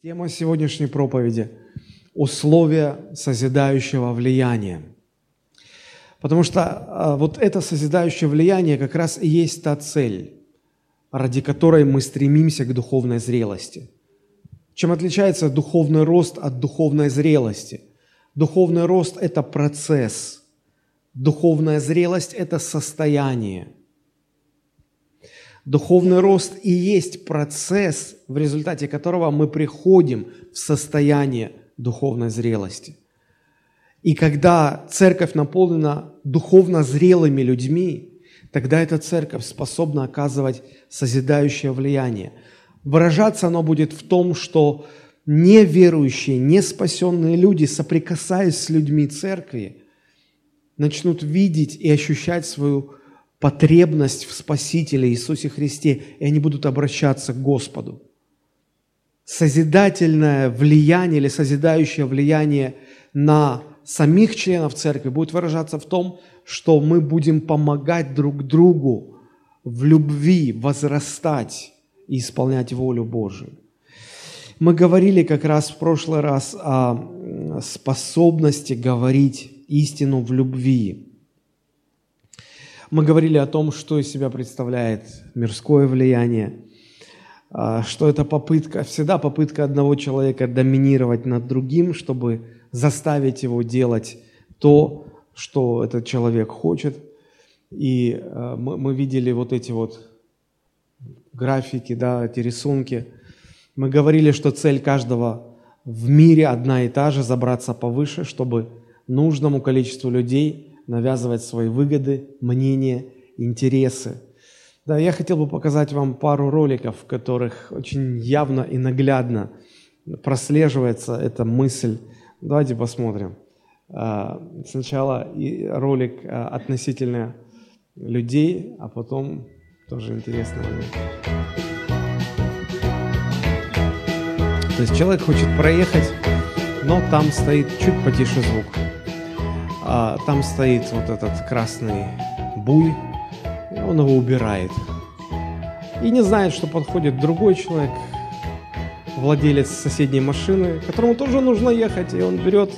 Тема сегодняшней проповеди – условия созидающего влияния. Потому что а, вот это созидающее влияние как раз и есть та цель, ради которой мы стремимся к духовной зрелости. Чем отличается духовный рост от духовной зрелости? Духовный рост – это процесс, духовная зрелость – это состояние – Духовный рост и есть процесс, в результате которого мы приходим в состояние духовной зрелости. И когда церковь наполнена духовно зрелыми людьми, тогда эта церковь способна оказывать созидающее влияние. Выражаться оно будет в том, что неверующие, неспасенные люди, соприкасаясь с людьми церкви, начнут видеть и ощущать свою потребность в Спасителе Иисусе Христе, и они будут обращаться к Господу. Созидательное влияние или созидающее влияние на самих членов церкви будет выражаться в том, что мы будем помогать друг другу в любви возрастать и исполнять волю Божию. Мы говорили как раз в прошлый раз о способности говорить истину в любви. Мы говорили о том, что из себя представляет мирское влияние, а, что это попытка, всегда попытка одного человека доминировать над другим, чтобы заставить его делать то, что этот человек хочет. И а, мы, мы видели вот эти вот графики, да, эти рисунки. Мы говорили, что цель каждого в мире одна и та же – забраться повыше, чтобы нужному количеству людей – навязывать свои выгоды, мнения, интересы. Да, я хотел бы показать вам пару роликов, в которых очень явно и наглядно прослеживается эта мысль. Давайте посмотрим. А, сначала ролик а, относительно людей, а потом тоже интересный момент. То есть человек хочет проехать, но там стоит чуть потише звук а, там стоит вот этот красный буй, и он его убирает. И не знает, что подходит другой человек, владелец соседней машины, которому тоже нужно ехать, и он берет,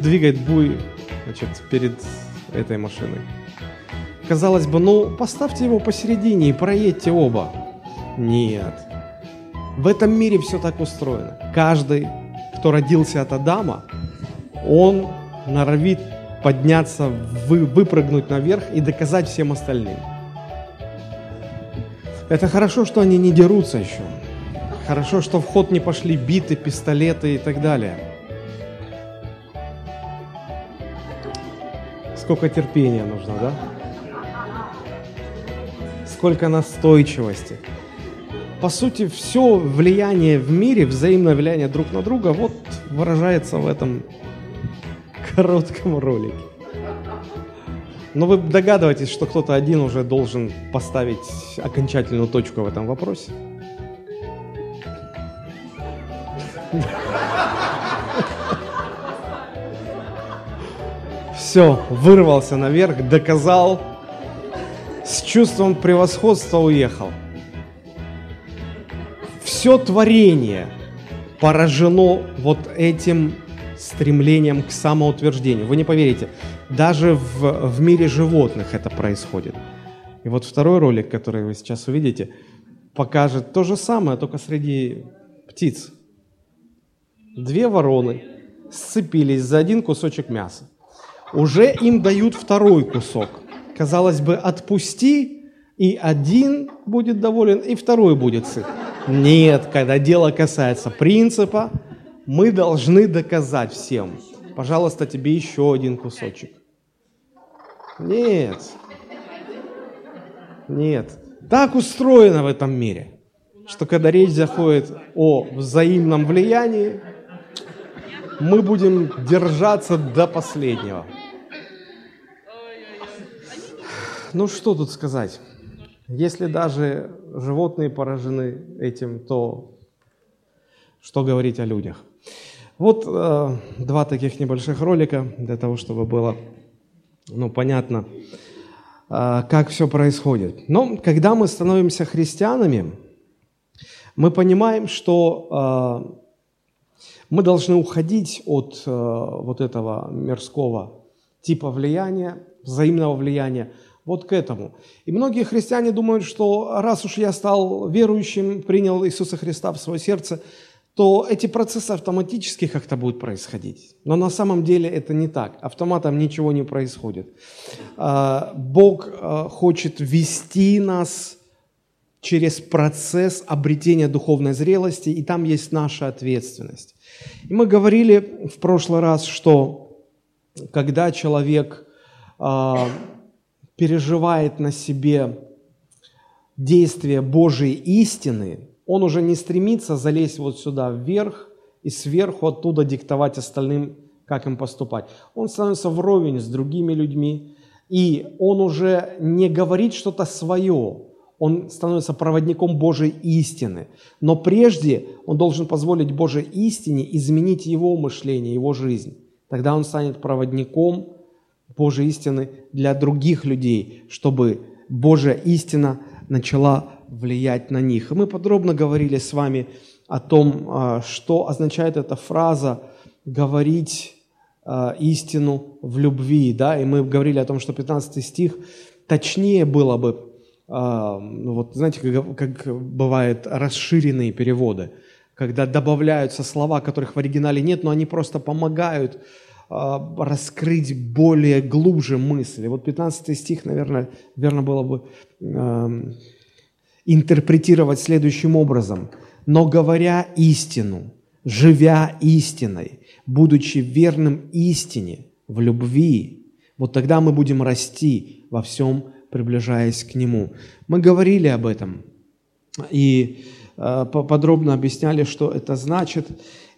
двигает буй значит, перед этой машиной. Казалось бы, ну поставьте его посередине и проедьте оба. Нет. В этом мире все так устроено. Каждый, кто родился от Адама, он норовит подняться, вы, выпрыгнуть наверх и доказать всем остальным. Это хорошо, что они не дерутся еще. Хорошо, что в ход не пошли биты, пистолеты и так далее. Сколько терпения нужно, да? Сколько настойчивости. По сути, все влияние в мире, взаимное влияние друг на друга, вот выражается в этом коротком ролике. Но вы догадываетесь, что кто-то один уже должен поставить окончательную точку в этом вопросе? Все, вырвался наверх, доказал, с чувством превосходства уехал. Все творение поражено вот этим стремлением к самоутверждению. Вы не поверите, даже в, в мире животных это происходит. И вот второй ролик, который вы сейчас увидите, покажет то же самое, только среди птиц. Две вороны сцепились за один кусочек мяса. Уже им дают второй кусок. Казалось бы, отпусти, и один будет доволен, и второй будет сыт. Нет, когда дело касается принципа, мы должны доказать всем. Пожалуйста, тебе еще один кусочек. Нет. Нет. Так устроено в этом мире, что когда речь заходит о взаимном влиянии, мы будем держаться до последнего. Ну что тут сказать? Если даже животные поражены этим, то что говорить о людях? Вот э, два таких небольших ролика для того, чтобы было ну, понятно, э, как все происходит. Но когда мы становимся христианами, Мы понимаем, что э, мы должны уходить от э, вот этого мирского типа влияния, взаимного влияния, вот к этому. И многие христиане думают, что раз уж я стал верующим, принял Иисуса Христа в свое сердце, то эти процессы автоматически как-то будут происходить. Но на самом деле это не так. Автоматом ничего не происходит. А, Бог а, хочет вести нас через процесс обретения духовной зрелости, и там есть наша ответственность. И мы говорили в прошлый раз, что когда человек а, переживает на себе действие Божьей истины, он уже не стремится залезть вот сюда вверх и сверху оттуда диктовать остальным, как им поступать. Он становится вровень с другими людьми, и он уже не говорит что-то свое, он становится проводником Божьей истины. Но прежде он должен позволить Божьей истине изменить его мышление, его жизнь. Тогда он станет проводником Божьей истины для других людей, чтобы Божья истина начала влиять на них. И мы подробно говорили с вами о том, а, что означает эта фраза «говорить а, истину в любви». Да? И мы говорили о том, что 15 стих точнее было бы, а, ну вот знаете, как, как бывают расширенные переводы, когда добавляются слова, которых в оригинале нет, но они просто помогают раскрыть более глубже мысли. Вот 15 стих, наверное, верно было бы интерпретировать следующим образом. «Но говоря истину, живя истиной, будучи верным истине в любви, вот тогда мы будем расти во всем, приближаясь к Нему». Мы говорили об этом и э, подробно объясняли, что это значит.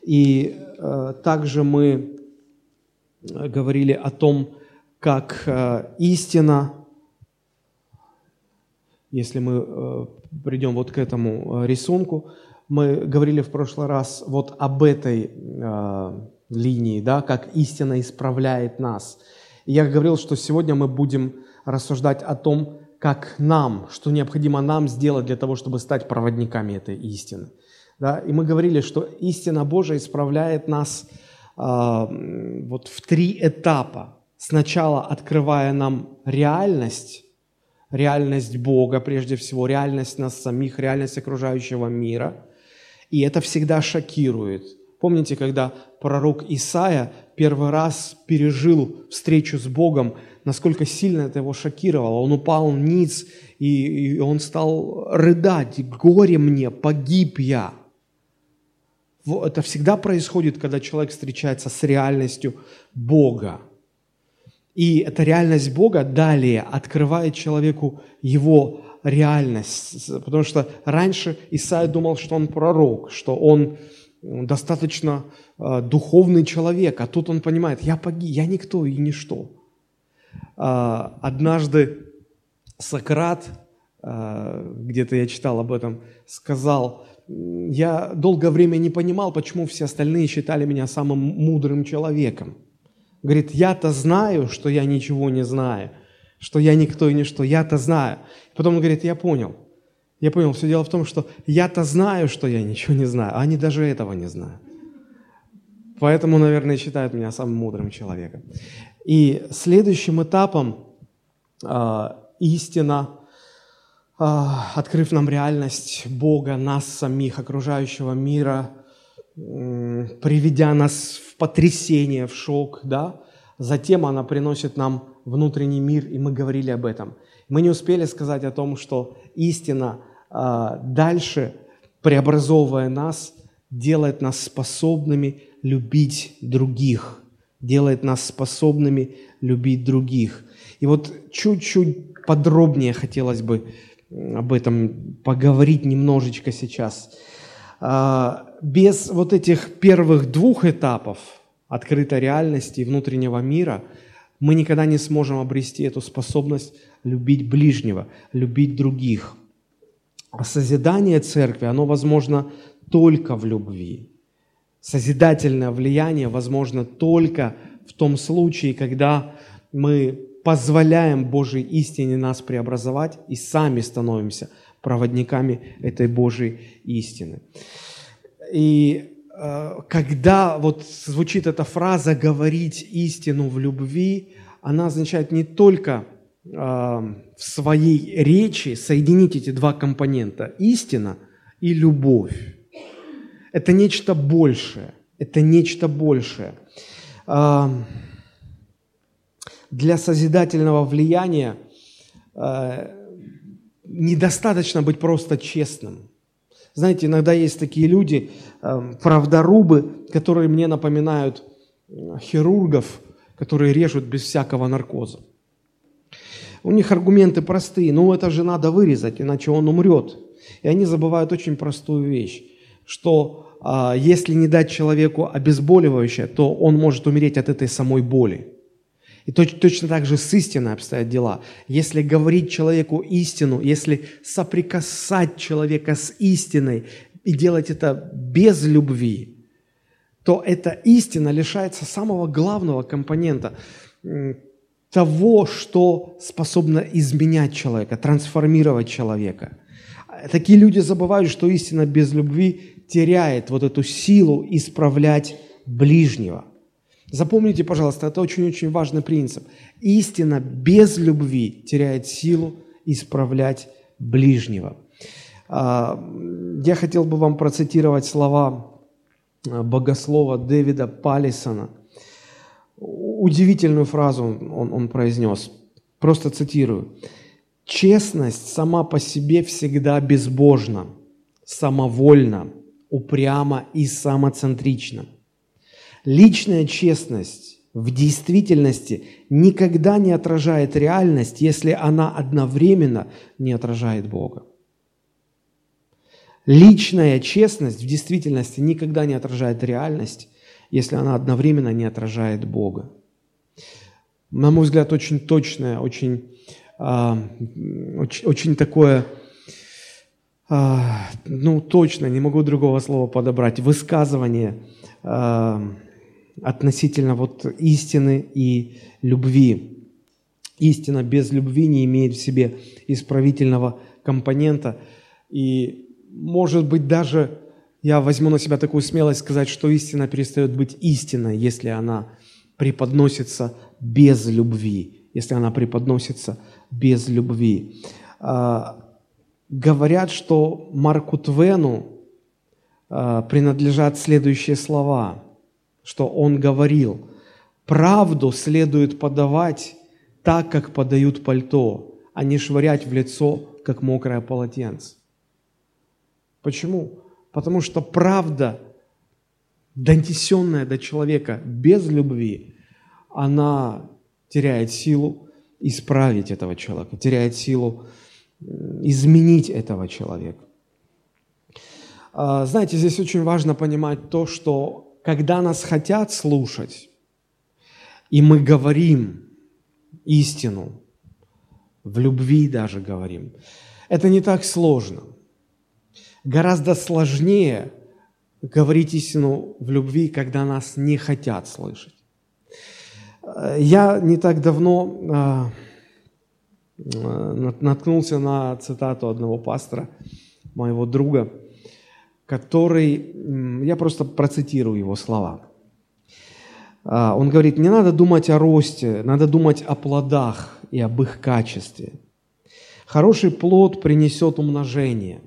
И э, также мы говорили о том, как э, истина если мы э, придем вот к этому э, рисунку, мы говорили в прошлый раз вот об этой э, линии, да, как истина исправляет нас. И я говорил, что сегодня мы будем рассуждать о том, как нам, что необходимо нам сделать для того, чтобы стать проводниками этой истины. Да? И мы говорили, что истина Божия исправляет нас э, вот в три этапа. Сначала открывая нам реальность, реальность Бога, прежде всего, реальность нас самих, реальность окружающего мира. И это всегда шокирует. Помните, когда пророк Исаия первый раз пережил встречу с Богом, насколько сильно это его шокировало. Он упал ниц, и, и он стал рыдать. «Горе мне, погиб я!» Это всегда происходит, когда человек встречается с реальностью Бога. И эта реальность Бога далее открывает человеку его реальность. Потому что раньше Исаия думал, что он пророк, что он достаточно э, духовный человек, а тут он понимает, я погиб, я никто и ничто. Э, однажды Сократ, э, где-то я читал об этом, сказал, я долгое время не понимал, почему все остальные считали меня самым мудрым человеком. Говорит, я-то знаю, что я ничего не знаю, что я никто и ничто, я-то знаю. Потом он говорит, я понял. Я понял, все дело в том, что я-то знаю, что я ничего не знаю, а они даже этого не знают. Поэтому, наверное, считают меня самым мудрым человеком. И следующим этапом э, истина, э, открыв нам реальность Бога, нас самих, окружающего мира, приведя нас потрясение, в шок, да, затем она приносит нам внутренний мир, и мы говорили об этом. Мы не успели сказать о том, что истина э, дальше, преобразовывая нас, делает нас способными любить других, делает нас способными любить других. И вот чуть-чуть подробнее хотелось бы об этом поговорить немножечко сейчас. А, без вот этих первых двух этапов открытой реальности и внутреннего мира мы никогда не сможем обрести эту способность любить ближнего, любить других. А созидание церкви, оно возможно только в любви. Созидательное влияние возможно только в том случае, когда мы позволяем Божьей истине нас преобразовать и сами становимся проводниками этой Божьей истины. И э, когда вот звучит эта фраза «говорить истину в любви», она означает не только э, в своей речи соединить эти два компонента – истина и любовь. Это нечто большее. Это нечто большее. Э, для созидательного влияния недостаточно быть просто честным. Знаете, иногда есть такие люди, э, правдорубы, которые мне напоминают э, хирургов, которые режут без всякого наркоза. У них аргументы простые, ну это же надо вырезать, иначе он умрет. И они забывают очень простую вещь, что а, если не дать человеку обезболивающее, то он может умереть от этой самой боли. И точно так же с истиной обстоят дела. Если говорить человеку истину, если соприкасать человека с истиной и делать это без любви, то эта истина лишается самого главного компонента того, что способно изменять человека, трансформировать человека. Такие люди забывают, что истина без любви теряет вот эту силу исправлять ближнего – Запомните, пожалуйста, это очень-очень важный принцип. Истина без любви теряет силу исправлять ближнего. А, я хотел бы вам процитировать слова а, богослова Дэвида Палисона. Удивительную фразу он, он произнес. Просто цитирую. «Честность сама по себе всегда безбожна, самовольна, упряма и самоцентрична. Личная честность в действительности никогда не отражает реальность, если она одновременно не отражает Бога. Личная честность в действительности никогда не отражает реальность, если она одновременно не отражает Бога. На мой взгляд, очень точное, очень, э, очень, очень такое, э, ну, точно, не могу другого слова подобрать, высказывание э, относительно вот истины и любви. Истина без любви не имеет в себе исправительного компонента. И, может быть, даже я возьму на себя такую смелость сказать, что истина перестает быть истиной, если она преподносится без любви, если она преподносится без любви. А, говорят, что Марку Твену а, принадлежат следующие слова – что он говорил, правду следует подавать так, как подают пальто, а не швырять в лицо, как мокрое полотенце. Почему? Потому что правда, донесенная до человека без любви, она теряет силу исправить этого человека, теряет силу изменить этого человека. А, знаете, здесь очень важно понимать то, что когда нас хотят слушать, и мы говорим истину, в любви даже говорим, это не так сложно. Гораздо сложнее говорить истину в любви, когда нас не хотят слышать. Я не так давно а, а, наткнулся на цитату одного пастора, моего друга – который, я просто процитирую его слова. А, он говорит, не надо думать о росте, надо думать о плодах и об их качестве. Хороший плод принесет умножение.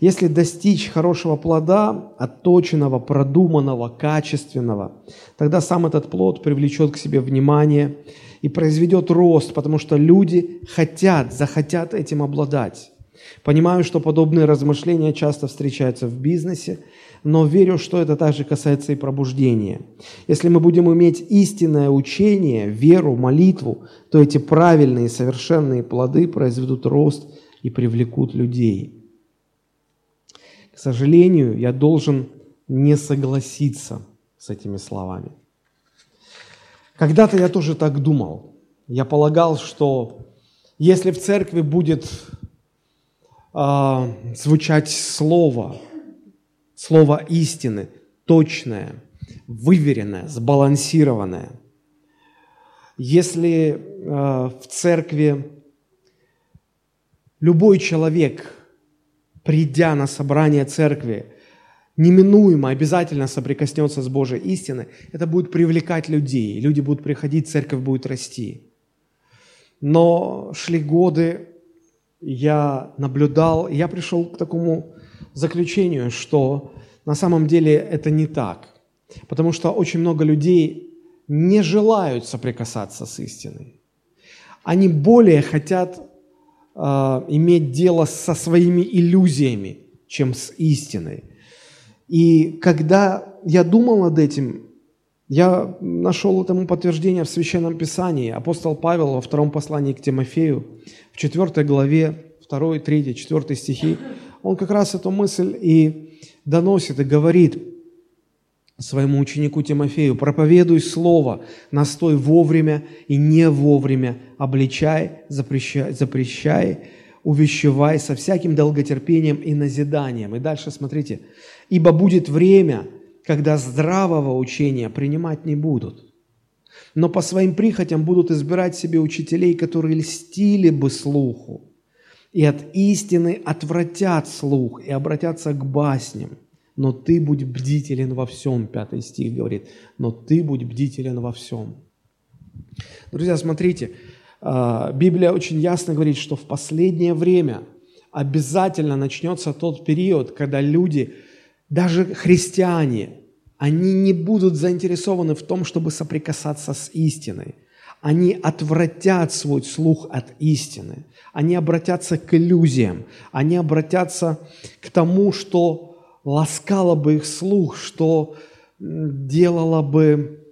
Если достичь хорошего плода, отточенного, продуманного, качественного, тогда сам этот плод привлечет к себе внимание и произведет рост, потому что люди хотят, захотят этим обладать. Понимаю, что подобные размышления часто встречаются в бизнесе, но верю, что это также касается и пробуждения. Если мы будем иметь истинное учение, веру, молитву, то эти правильные, совершенные плоды произведут рост и привлекут людей. К сожалению, я должен не согласиться с этими словами. Когда-то я тоже так думал. Я полагал, что если в церкви будет э, звучать слово, слово истины, точное, выверенное, сбалансированное. Если э, в церкви любой человек придя на собрание церкви, неминуемо, обязательно соприкоснется с Божьей истиной, это будет привлекать людей. Люди будут приходить, церковь будет расти. Но шли годы, я наблюдал, и я пришел к такому заключению, что на самом деле это не так. Потому что очень много людей не желают соприкасаться с истиной. Они более хотят э, иметь дело со своими иллюзиями, чем с истиной. И когда я думал над этим, я нашел этому подтверждение в Священном Писании. Апостол Павел во втором послании к Тимофею, в четвертой главе, 2, 3, 4 стихи, он как раз эту мысль и доносит, и говорит своему ученику Тимофею, «Проповедуй Слово, настой вовремя и не вовремя, обличай, запрещай, запрещай увещевай со всяким долготерпением и назиданием». И дальше смотрите, «Ибо будет время, когда здравого учения принимать не будут, но по своим прихотям будут избирать себе учителей, которые льстили бы слуху, и от истины отвратят слух и обратятся к басням. Но ты будь бдителен во всем, пятый стих говорит, но ты будь бдителен во всем. Друзья, смотрите, а, Библия очень ясно говорит, что в последнее время обязательно начнется тот период, когда люди даже христиане, они не будут заинтересованы в том, чтобы соприкасаться с истиной. Они отвратят свой слух от истины. Они обратятся к иллюзиям. Они обратятся к тому, что ласкало бы их слух, что делало бы,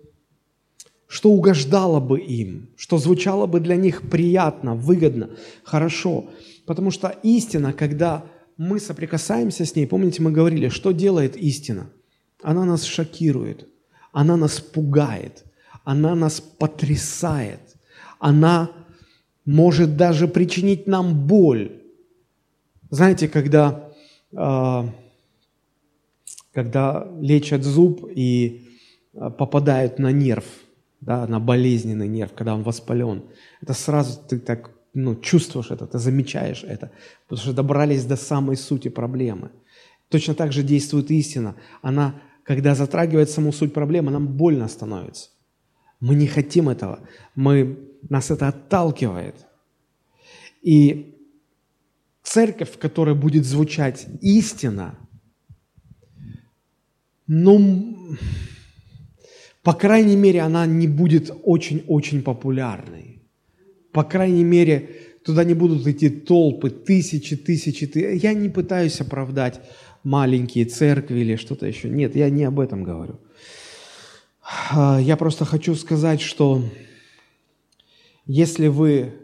что угождало бы им, что звучало бы для них приятно, выгодно, хорошо. Потому что истина, когда мы соприкасаемся с ней, помните, мы говорили, что делает истина? Она нас шокирует, она нас пугает, она нас потрясает, она может даже причинить нам боль. Знаете, когда, э, когда лечат зуб и а, попадают на нерв, да, на болезненный нерв, когда он воспален, это сразу ты так ну, чувствуешь это, ты замечаешь это, потому что добрались до самой сути проблемы. Точно так же действует истина. Она, когда затрагивает саму суть проблемы, нам больно становится. Мы не хотим этого. Мы, нас это отталкивает. И церковь, в которой будет звучать истина, ну, по крайней мере, она не будет очень-очень популярной по крайней мере, туда не будут идти толпы, тысячи, тысячи. Я не пытаюсь оправдать маленькие церкви или что-то еще. Нет, я не об этом говорю. А, я просто хочу сказать, что если вы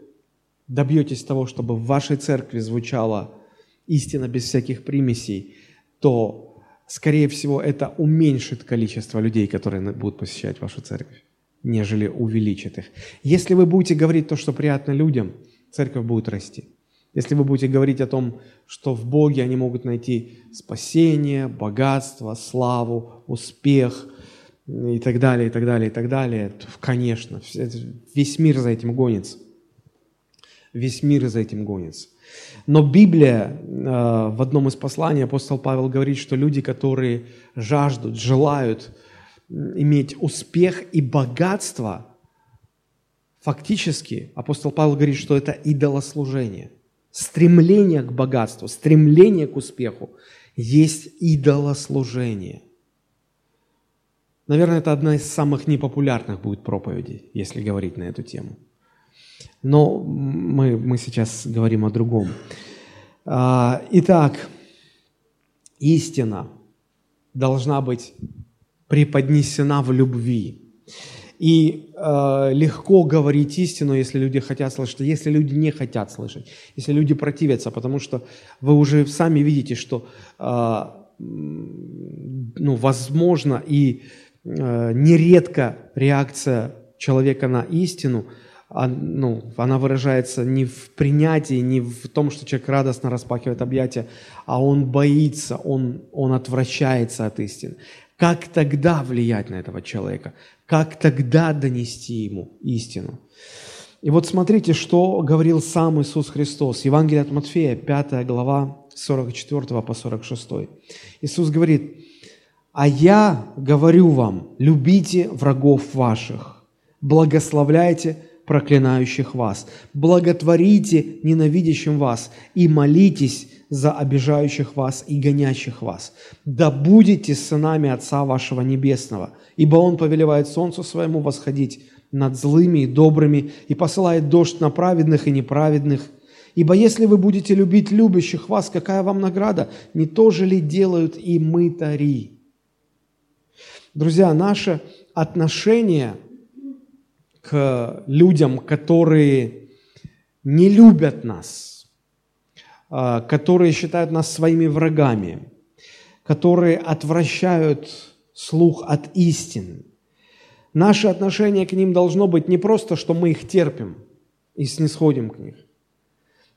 добьетесь того, чтобы в вашей церкви звучала истина без всяких примесей, то, скорее всего, это уменьшит количество людей, которые будут посещать вашу церковь нежели увеличит их. Если вы будете говорить то, что приятно людям, церковь будет расти. Если вы будете говорить о том, что в Боге они могут найти спасение, богатство, славу, успех и так далее, и так далее, и так далее, то, конечно, весь мир за этим гонится. Весь мир за этим гонится. Но Библия, э, в одном из посланий апостол Павел говорит, что люди, которые жаждут, желают иметь успех и богатство, фактически апостол Павел говорит, что это идолослужение. Стремление к богатству, стремление к успеху есть идолослужение. Наверное, это одна из самых непопулярных будет проповедей, если говорить на эту тему. Но мы, мы сейчас говорим о другом. А, итак, истина должна быть преподнесена в любви. И э, легко говорить истину, если люди хотят слышать, если люди не хотят слышать, если люди противятся, потому что вы уже сами видите, что э, ну, возможно и э, нередко реакция человека на истину, а, ну, она выражается не в принятии, не в том, что человек радостно распахивает объятия, а он боится, он, он отвращается от истины. Как тогда влиять на этого человека? Как тогда донести ему истину? И вот смотрите, что говорил сам Иисус Христос. Евангелие от Матфея, 5 глава, 44 по 46. Иисус говорит, «А я говорю вам, любите врагов ваших, благословляйте проклинающих вас, благотворите ненавидящим вас и молитесь за обижающих вас и гонящих вас. Да будете сынами Отца вашего Небесного, ибо Он повелевает солнцу своему восходить над злыми и добрыми и посылает дождь на праведных и неправедных. Ибо если вы будете любить любящих вас, какая вам награда? Не то же ли делают и мытари? Друзья, наше отношение к людям, которые не любят нас – которые считают нас своими врагами, которые отвращают слух от истины. Наше отношение к ним должно быть не просто, что мы их терпим и снисходим к них.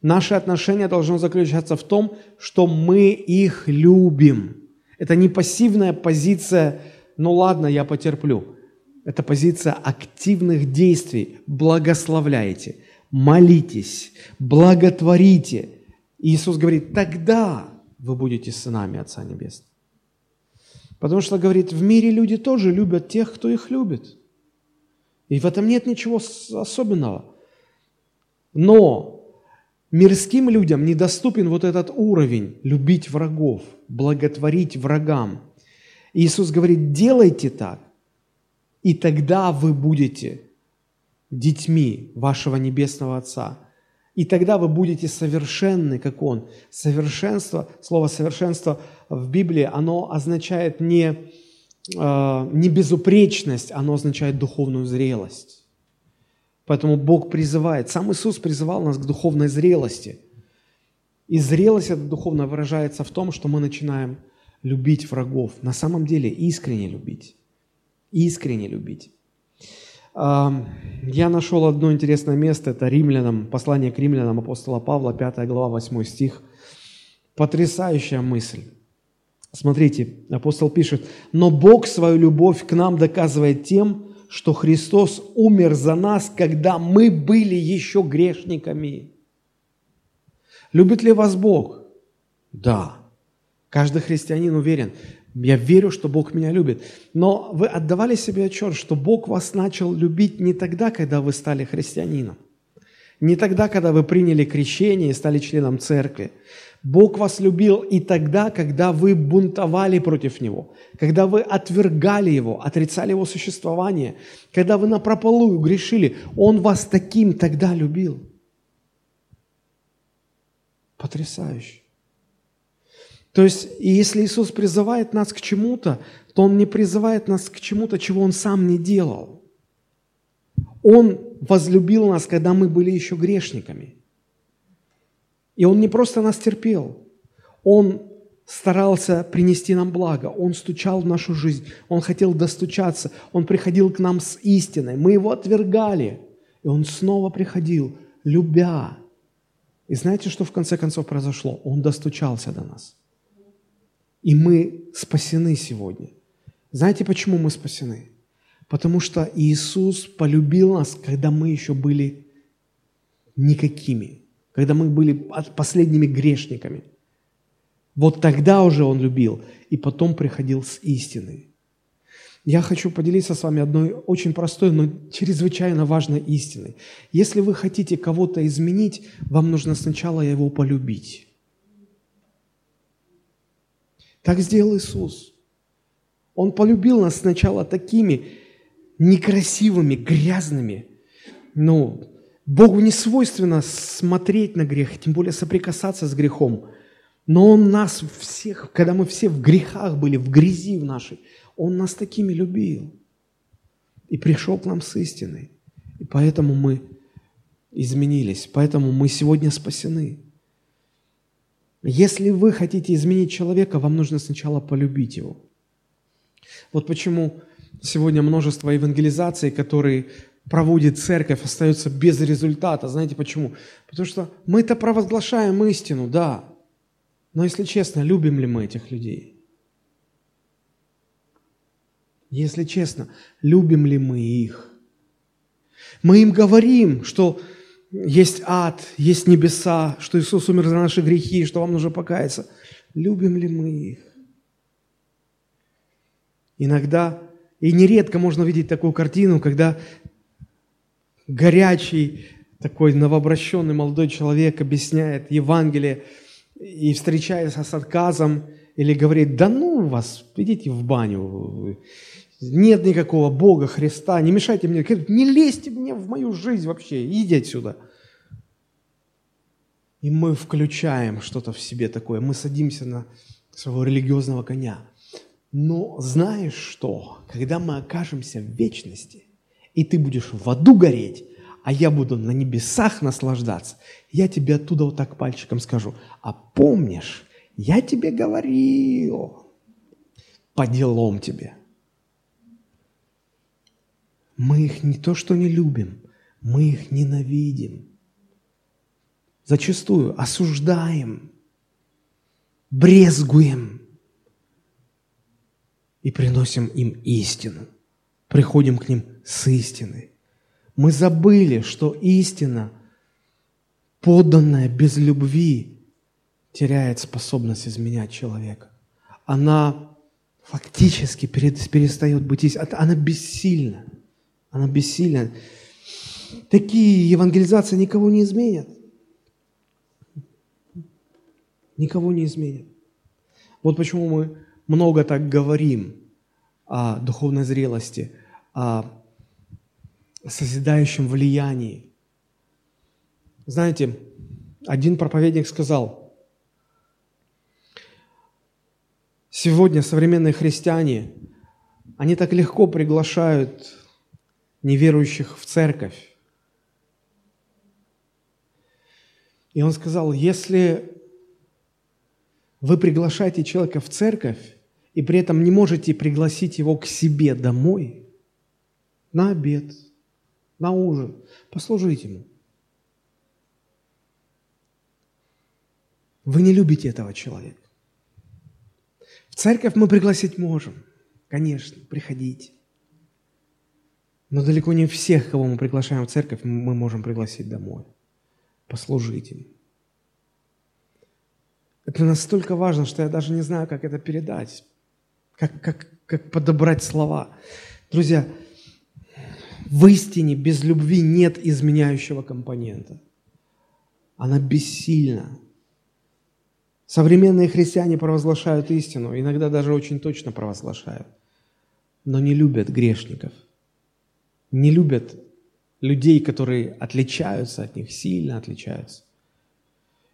Наше отношение должно заключаться в том, что мы их любим. Это не пассивная позиция «ну ладно, я потерплю». Это позиция активных действий. Благословляйте, молитесь, благотворите – Иисус говорит, тогда вы будете сынами Отца Небесного. Потому что, говорит, в мире люди тоже любят тех, кто их любит. И в этом нет ничего особенного. Но мирским людям недоступен вот этот уровень любить врагов, благотворить врагам. Иисус говорит, делайте так, и тогда вы будете детьми вашего Небесного Отца – и тогда вы будете совершенны, как Он. Совершенство, слово совершенство в Библии, оно означает не, э, не безупречность, оно означает духовную зрелость. Поэтому Бог призывает, сам Иисус призывал нас к духовной зрелости. И зрелость эта духовная выражается в том, что мы начинаем любить врагов. На самом деле искренне любить. Искренне любить. Я нашел одно интересное место, это римлянам, послание к римлянам апостола Павла, 5 глава, 8 стих. Потрясающая мысль. Смотрите, апостол пишет, «Но Бог свою любовь к нам доказывает тем, что Христос умер за нас, когда мы были еще грешниками». Любит ли вас Бог? Да. Каждый христианин уверен, я верю, что Бог меня любит. Но вы отдавали себе отчет, что Бог вас начал любить не тогда, когда вы стали христианином. Не тогда, когда вы приняли крещение и стали членом церкви. Бог вас любил и тогда, когда вы бунтовали против Него, когда вы отвергали Его, отрицали Его существование, когда вы напропалую грешили. Он вас таким тогда любил. Потрясающе. То есть, если Иисус призывает нас к чему-то, то Он не призывает нас к чему-то, чего Он сам не делал. Он возлюбил нас, когда мы были еще грешниками. И Он не просто нас терпел, Он старался принести нам благо, Он стучал в нашу жизнь, Он хотел достучаться, Он приходил к нам с истиной, мы Его отвергали, и Он снова приходил, любя. И знаете, что в конце концов произошло? Он достучался до нас – и мы спасены сегодня. Знаете, почему мы спасены? Потому что Иисус полюбил нас, когда мы еще были никакими, когда мы были последними грешниками. Вот тогда уже Он любил, и потом приходил с истиной. Я хочу поделиться с вами одной очень простой, но чрезвычайно важной истиной. Если вы хотите кого-то изменить, вам нужно сначала его полюбить. Так сделал Иисус. Он полюбил нас сначала такими некрасивыми, грязными. Ну, Богу не свойственно смотреть на грех, тем более соприкасаться с грехом. Но Он нас всех, когда мы все в грехах были, в грязи в нашей, Он нас такими любил. И пришел к нам с истиной. И поэтому мы изменились, поэтому мы сегодня спасены. Если вы хотите изменить человека, вам нужно сначала полюбить его. Вот почему сегодня множество евангелизаций, которые проводит церковь, остаются без результата. Знаете почему? Потому что мы-то провозглашаем истину, да. Но если честно, любим ли мы этих людей? Если честно, любим ли мы их? Мы им говорим, что есть ад, есть небеса, что Иисус умер за наши грехи, что вам нужно покаяться. Любим ли мы их? Иногда и нередко можно видеть такую картину, когда горячий, такой новообращенный молодой человек объясняет Евангелие и встречается с отказом или говорит, да ну вас, идите в баню, нет никакого Бога, Христа, не мешайте мне, не лезьте мне в мою жизнь вообще, иди отсюда. И мы включаем что-то в себе такое, мы садимся на своего религиозного коня. Но знаешь что? Когда мы окажемся в вечности, и ты будешь в аду гореть, а я буду на небесах наслаждаться, я тебе оттуда вот так пальчиком скажу, а помнишь, я тебе говорил, по делам тебе. Мы их не то что не любим, мы их ненавидим. Зачастую осуждаем, брезгуем и приносим им истину. Приходим к ним с истиной. Мы забыли, что истина, поданная без любви, теряет способность изменять человека. Она фактически перестает быть истиной. Она бессильна. Она бессильна. Такие евангелизации никого не изменят. Никого не изменят. Вот почему мы много так говорим о духовной зрелости, о созидающем влиянии. Знаете, один проповедник сказал, сегодня современные христиане, они так легко приглашают неверующих в церковь. И он сказал, если вы приглашаете человека в церковь, и при этом не можете пригласить его к себе домой, на обед, на ужин, послужите ему. Вы не любите этого человека. В церковь мы пригласить можем, конечно, приходите. Но далеко не всех, кого мы приглашаем в церковь, мы можем пригласить домой. Послужить им. Это настолько важно, что я даже не знаю, как это передать, как, как, как подобрать слова. Друзья, в истине без любви нет изменяющего компонента. Она бессильна. Современные христиане провозглашают истину, иногда даже очень точно провозглашают, но не любят грешников, не любят людей, которые отличаются от них, сильно отличаются.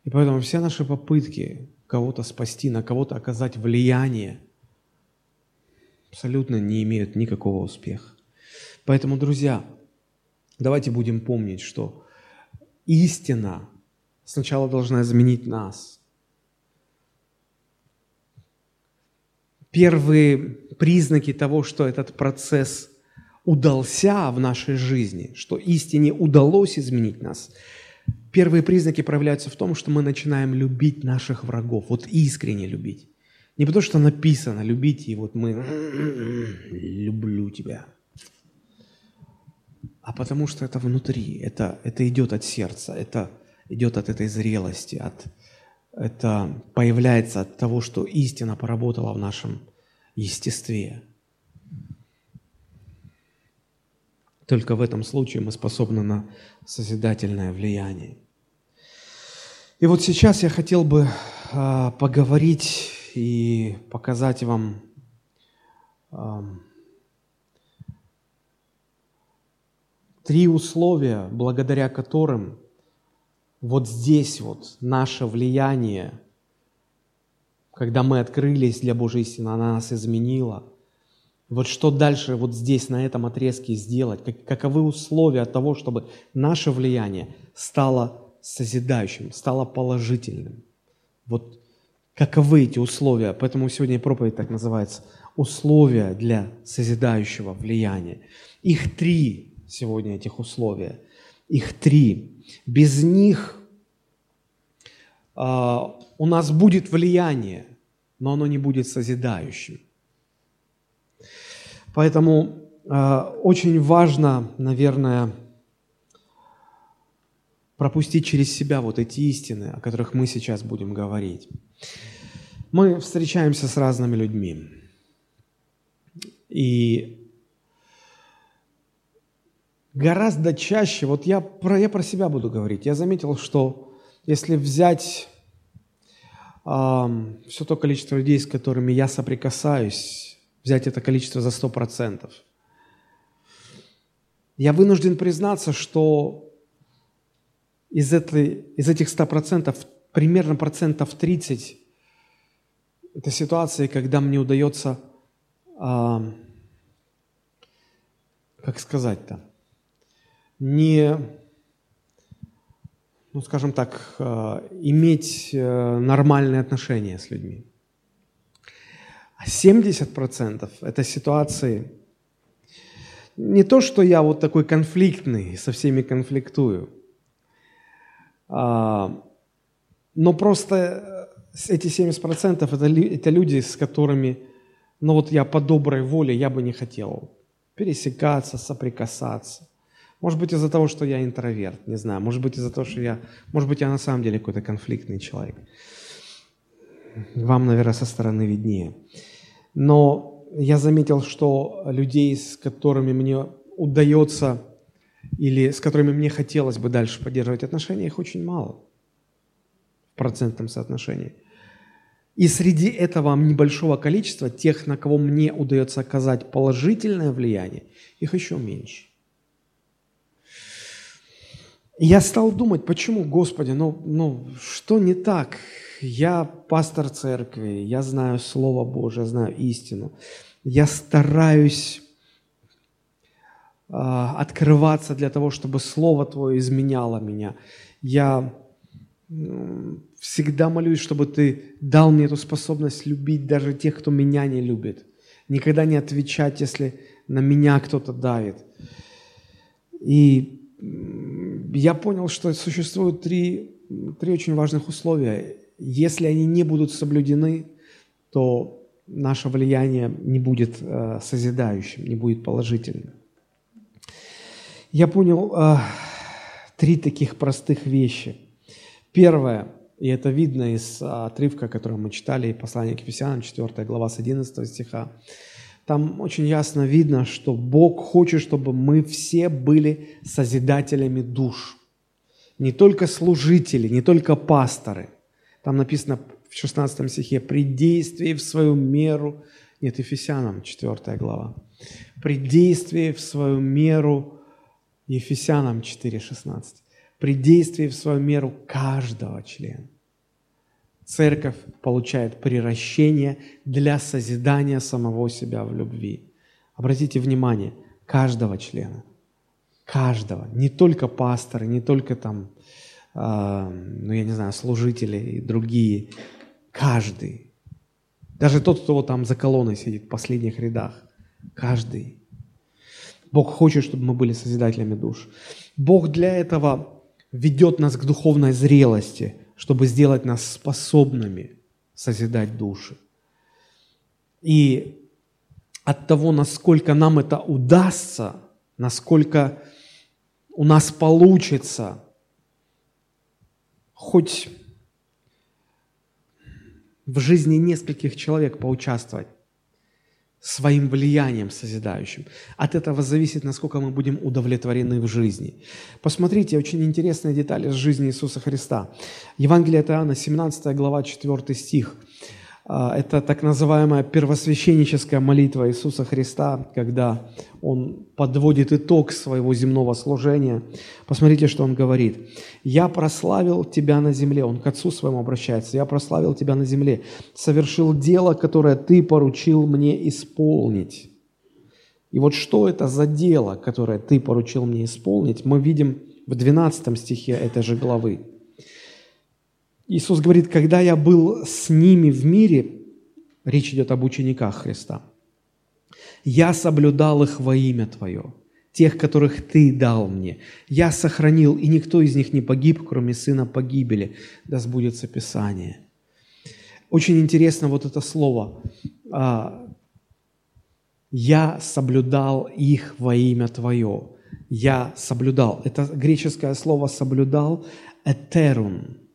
И поэтому все наши попытки кого-то спасти, на кого-то оказать влияние, абсолютно не имеют никакого успеха. Поэтому, друзья, давайте будем помнить, что истина сначала должна изменить нас. Первые признаки того, что этот процесс удался в нашей жизни, что истине удалось изменить нас – Первые признаки проявляются в том, что мы начинаем любить наших врагов, вот искренне любить. Не потому, что написано любить, и вот мы люблю тебя, а потому что это внутри, это, это идет от сердца, это идет от этой зрелости, от, это появляется от того, что истина поработала в нашем естестве. Только в этом случае мы способны на созидательное влияние. И вот сейчас я хотел бы а, поговорить и показать вам три условия, благодаря которым вот здесь вот наше влияние, когда мы открылись для Божьей истины, она нас изменила – вот что дальше вот здесь, на этом отрезке сделать? Как, каковы условия того, чтобы наше влияние стало созидающим, стало положительным? Вот каковы эти условия? Поэтому сегодня проповедь так называется «Условия для созидающего влияния». Их три сегодня, этих условия. Их три. Без них э, у нас будет влияние, но оно не будет созидающим. Поэтому э, очень важно, наверное, пропустить через себя вот эти истины, о которых мы сейчас будем говорить. Мы встречаемся с разными людьми. И гораздо чаще, вот я про, я про себя буду говорить, я заметил, что если взять э, все то количество людей, с которыми я соприкасаюсь, взять это количество за 100%, я вынужден признаться, что из, этой, из этих 100% примерно процентов 30 это ситуации, когда мне удается, а, как сказать-то, не, ну скажем так, а, иметь а, нормальные отношения с людьми. А 70% это ситуации, не то, что я вот такой конфликтный, со всеми конфликтую – а, но просто э, эти 70% это, люди, с которыми, ну вот я по доброй воле, я бы не хотел пересекаться, соприкасаться. Может быть, из-за того, что я интроверт, не знаю. Может быть, из-за того, что я... Может быть, я на самом деле какой-то конфликтный человек. Вам, наверное, со стороны виднее. Но я заметил, что людей, с которыми мне удается или с которыми мне хотелось бы дальше поддерживать отношения, их очень мало в процентном соотношении. И среди этого небольшого количества тех, на кого мне удается оказать положительное влияние, их еще меньше. Я стал думать, почему, Господи, ну, ну что не так? Я пастор церкви, я знаю Слово Божие, знаю истину. Я стараюсь а, открываться для того, чтобы Слово Твое изменяло меня. Я всегда молюсь, чтобы Ты дал мне эту способность любить даже тех, кто меня не любит. Никогда не отвечать, если на меня кто-то давит. И я понял, что существуют три, три очень важных условия. Если они не будут соблюдены, то наше влияние не будет э, созидающим, не будет положительным я понял э, три таких простых вещи. Первое, и это видно из а, отрывка, который мы читали, послание к Ефесянам, 4 глава с 11 стиха. Там очень ясно видно, что Бог хочет, чтобы мы все были созидателями душ. Не только служители, не только пасторы. Там написано в 16 стихе, «При действии в свою меру...» Нет, Ефесянам, 4 глава. «При действии в свою меру Ефесянам 4,16. При действии в свою меру каждого члена. Церковь получает приращение для созидания самого себя в любви. Обратите внимание, каждого члена. Каждого. Не только пасторы, не только там, э, ну я не знаю, служители и другие. Каждый. Даже тот, кто там за колонной сидит в последних рядах. Каждый Бог хочет, чтобы мы были созидателями душ. Бог для этого ведет нас к духовной зрелости, чтобы сделать нас способными созидать души. И от того, насколько нам это удастся, насколько у нас получится хоть в жизни нескольких человек поучаствовать, своим влиянием созидающим. От этого зависит, насколько мы будем удовлетворены в жизни. Посмотрите, очень интересная деталь из жизни Иисуса Христа. Евангелие от Иоанна, 17 глава, 4 стих – это так называемая первосвященническая молитва Иисуса Христа, когда Он подводит итог своего земного служения. Посмотрите, что Он говорит. «Я прославил Тебя на земле». Он к Отцу Своему обращается. «Я прославил Тебя на земле, совершил дело, которое Ты поручил мне исполнить». И вот что это за дело, которое Ты поручил мне исполнить, мы видим в 12 стихе этой же главы. Иисус говорит, когда я был с ними в мире, речь идет об учениках Христа, я соблюдал их во имя Твое, тех, которых Ты дал мне. Я сохранил, и никто из них не погиб, кроме сына погибели. Да сбудется Писание. Очень интересно вот это слово. А, «Я соблюдал их во имя Твое». я соблюдал. Это греческое слово «соблюдал» – «этерун».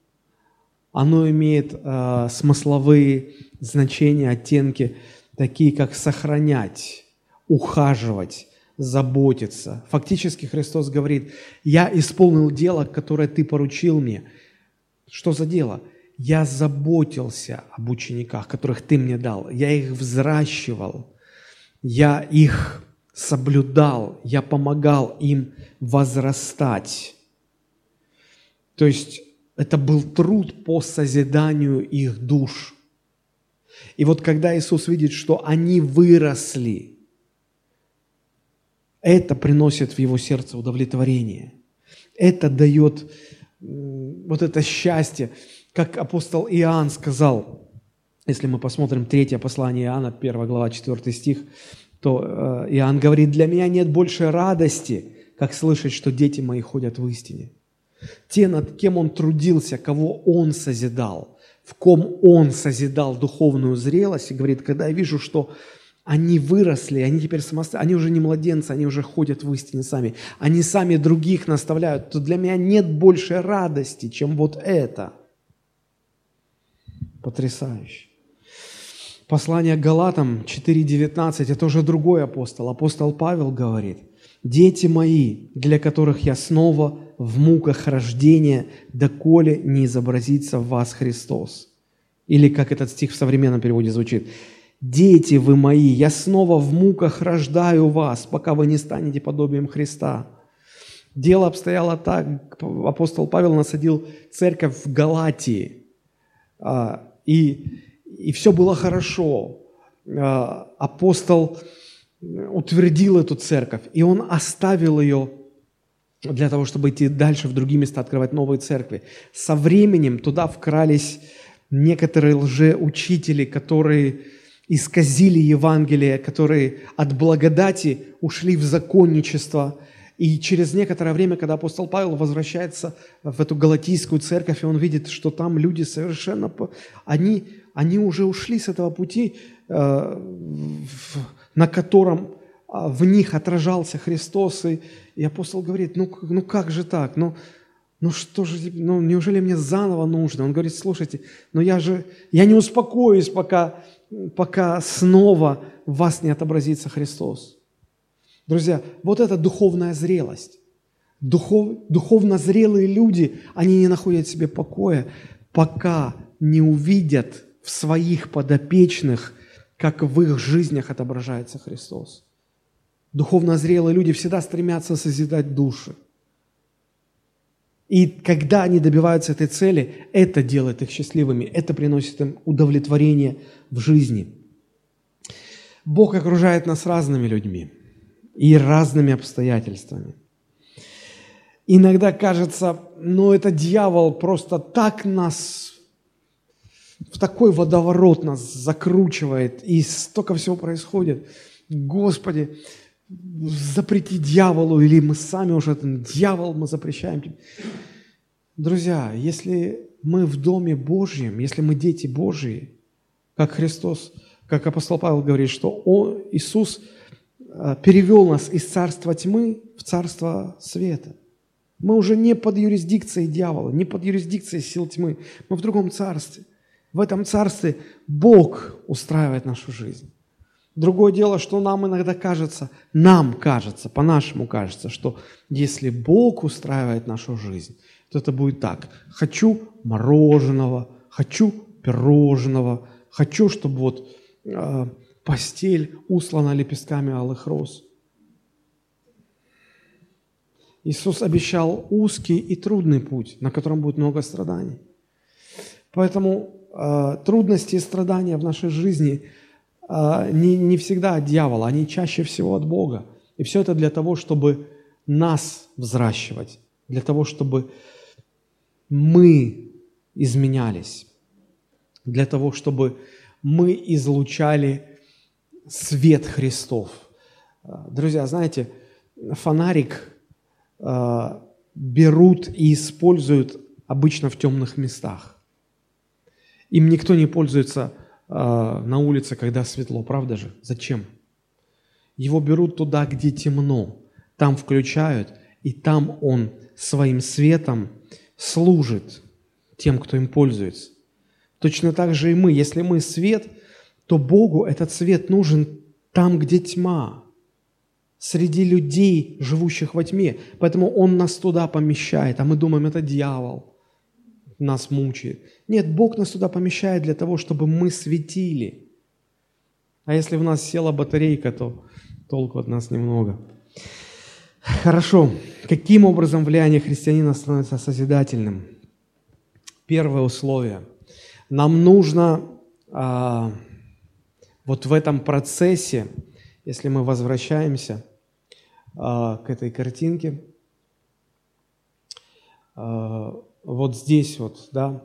Оно имеет э, смысловые значения, оттенки, такие как «сохранять», «ухаживать», «заботиться». Фактически Христос говорит, «Я исполнил дело, которое Ты поручил мне». Что за дело? Я заботился об учениках, которых Ты мне дал. Я их взращивал. Я их соблюдал, я помогал им возрастать. То есть это был труд по созиданию их душ. И вот когда Иисус видит, что они выросли, это приносит в его сердце удовлетворение. Это дает вот это счастье. Как апостол Иоанн сказал, если мы посмотрим третье послание Иоанна, 1 глава, 4 стих, то э, Иоанн говорит, для меня нет больше радости, как слышать, что дети мои ходят в истине. Те, над кем он трудился, кого он созидал, в ком он созидал духовную зрелость, и говорит, когда я вижу, что они выросли, они теперь самостоятельно, они уже не младенцы, они уже ходят в истине сами, они сами других наставляют, то для меня нет больше радости, чем вот это. Потрясающе. Послание Галатам 4.19, это уже другой апостол. Апостол Павел говорит, «Дети мои, для которых я снова в муках рождения, доколе не изобразится в вас Христос». Или как этот стих в современном переводе звучит, «Дети вы мои, я снова в муках рождаю вас, пока вы не станете подобием Христа». Дело обстояло так, апостол Павел насадил церковь в Галатии, а, и и все было хорошо. А, апостол утвердил эту церковь, и он оставил ее для того, чтобы идти дальше в другие места, открывать новые церкви. Со временем туда вкрались некоторые лжеучители, которые исказили Евангелие, которые от благодати ушли в законничество. И через некоторое время, когда апостол Павел возвращается в эту галатийскую церковь, и он видит, что там люди совершенно... Они они уже ушли с этого пути, э, на котором в них отражался Христос. И, и апостол говорит, ну, ну как же так? Ну, ну что же, ну неужели мне заново нужно? Он говорит, слушайте, но я же, я не успокоюсь, пока, пока снова в вас не отобразится Христос. Друзья, вот это духовная зрелость. Духов, духовно зрелые люди, они не находят себе покоя, пока не увидят в своих подопечных, как в их жизнях отображается Христос. Духовно зрелые люди всегда стремятся созидать души. И когда они добиваются этой цели, это делает их счастливыми, это приносит им удовлетворение в жизни. Бог окружает нас разными людьми и разными обстоятельствами. Иногда кажется, ну это дьявол просто так нас в такой водоворот нас закручивает, и столько всего происходит. Господи, запрети дьяволу, или мы сами уже дьявол мы запрещаем. Друзья, если мы в Доме Божьем, если мы дети Божьи, как Христос, как апостол Павел говорит, что Он, Иисус э, перевел нас из царства тьмы в царство света. Мы уже не под юрисдикцией дьявола, не под юрисдикцией сил тьмы, мы в другом царстве. В этом царстве Бог устраивает нашу жизнь. Другое дело, что нам иногда кажется, нам кажется, по-нашему кажется, что если Бог устраивает нашу жизнь, то это будет так. Хочу мороженого, хочу пирожного, хочу, чтобы вот э, постель услана лепестками алых роз. Иисус обещал узкий и трудный путь, на котором будет много страданий. Поэтому Э, трудности и страдания в нашей жизни не, не всегда от дьявола, они чаще всего от Бога. И все это для того, чтобы нас взращивать, для того, чтобы мы изменялись, для того, чтобы мы излучали свет Христов. Э, друзья, знаете, фонарик берут и используют обычно в темных местах. Им никто не пользуется э, на улице, когда светло, правда же? Зачем? Его берут туда, где темно, там включают, и там он своим светом служит тем, кто им пользуется. Точно так же и мы. Если мы свет, то Богу этот свет нужен там, где тьма, среди людей, живущих во тьме. Поэтому Он нас туда помещает, а мы думаем, это дьявол нас мучает. Нет, Бог нас туда помещает для того, чтобы мы светили. А если в нас села батарейка, то толку от нас немного. Хорошо. Каким образом влияние христианина становится созидательным? Первое условие. Нам нужно а, вот в этом процессе, если мы возвращаемся а, к этой картинке, а, вот здесь вот, да,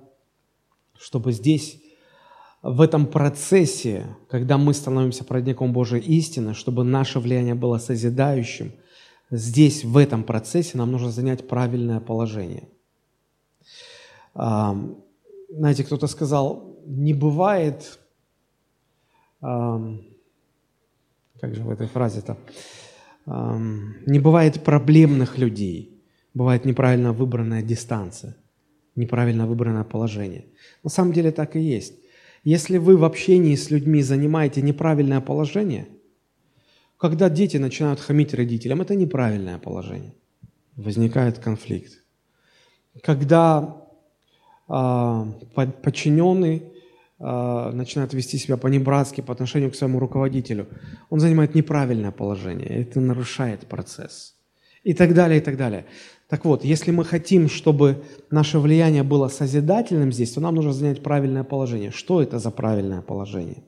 чтобы здесь в этом процессе, когда мы становимся проводником Божьей истины, чтобы наше влияние было созидающим, здесь, в этом процессе, нам нужно занять правильное положение. Знаете, кто-то сказал, не бывает, как же в этой фразе-то, не бывает проблемных людей, бывает неправильно выбранная дистанция, неправильно выбранное положение. На самом деле так и есть. Если вы в общении с людьми занимаете неправильное положение, когда дети начинают хамить родителям, это неправильное положение. Возникает конфликт. Когда э, подчиненный э, начинает вести себя по-небратски по отношению к своему руководителю, он занимает неправильное положение, это нарушает процесс. И так далее, и так далее. Так вот, если мы хотим, чтобы наше влияние было созидательным здесь, то нам нужно занять правильное положение. Что это за правильное положение?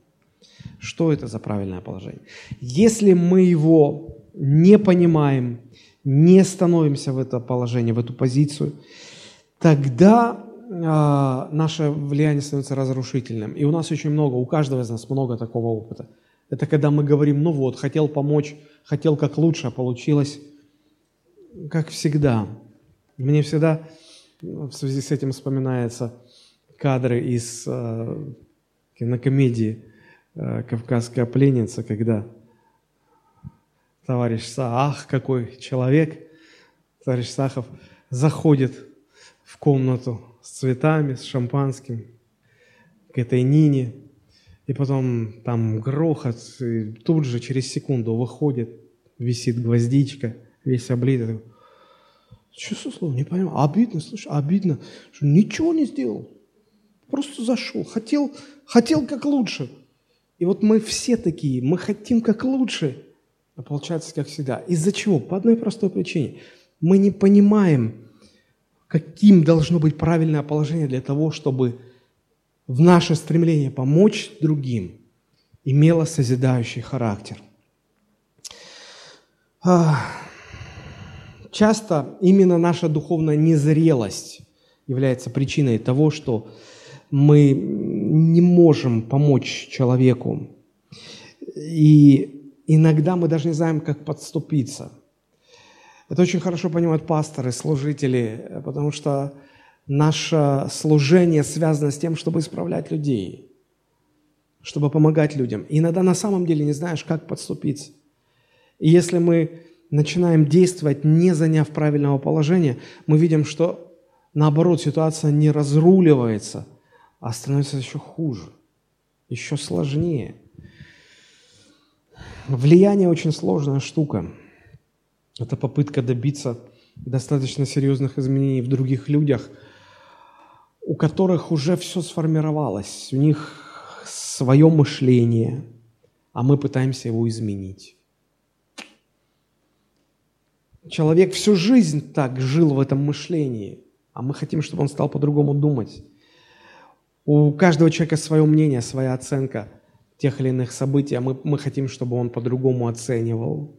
Что это за правильное положение? Если мы его не понимаем, не становимся в это положение, в эту позицию, тогда э, наше влияние становится разрушительным. И у нас очень много, у каждого из нас много такого опыта. Это когда мы говорим, ну вот, хотел помочь, хотел как лучше, а получилось как всегда. Мне всегда в связи с этим вспоминаются кадры из э, кинокомедии э, «Кавказская пленница», когда товарищ Саах, какой человек, товарищ Сахов заходит в комнату с цветами, с шампанским, к этой Нине, и потом там грохот, и тут же через секунду выходит, висит гвоздичка – весь облитый. Что слово? Не понимаю. Обидно, слушай, обидно, что ничего не сделал. Просто зашел. Хотел, хотел как лучше. И вот мы все такие, мы хотим как лучше, а получается как всегда. Из-за чего? По одной простой причине. Мы не понимаем, каким должно быть правильное положение для того, чтобы в наше стремление помочь другим имело созидающий характер. Часто именно наша духовная незрелость является причиной того, что мы не можем помочь человеку. И иногда мы даже не знаем, как подступиться. Это очень хорошо понимают пасторы, служители, потому что наше служение связано с тем, чтобы исправлять людей, чтобы помогать людям. И иногда на самом деле не знаешь, как подступиться. И если мы начинаем действовать, не заняв правильного положения, мы видим, что наоборот ситуация не разруливается, а становится еще хуже, еще сложнее. Влияние очень сложная штука. Это попытка добиться достаточно серьезных изменений в других людях, у которых уже все сформировалось, у них свое мышление, а мы пытаемся его изменить. Человек всю жизнь так жил в этом мышлении, а мы хотим, чтобы он стал по-другому думать. У каждого человека свое мнение, своя оценка тех или иных событий, а мы, мы хотим, чтобы он по-другому оценивал.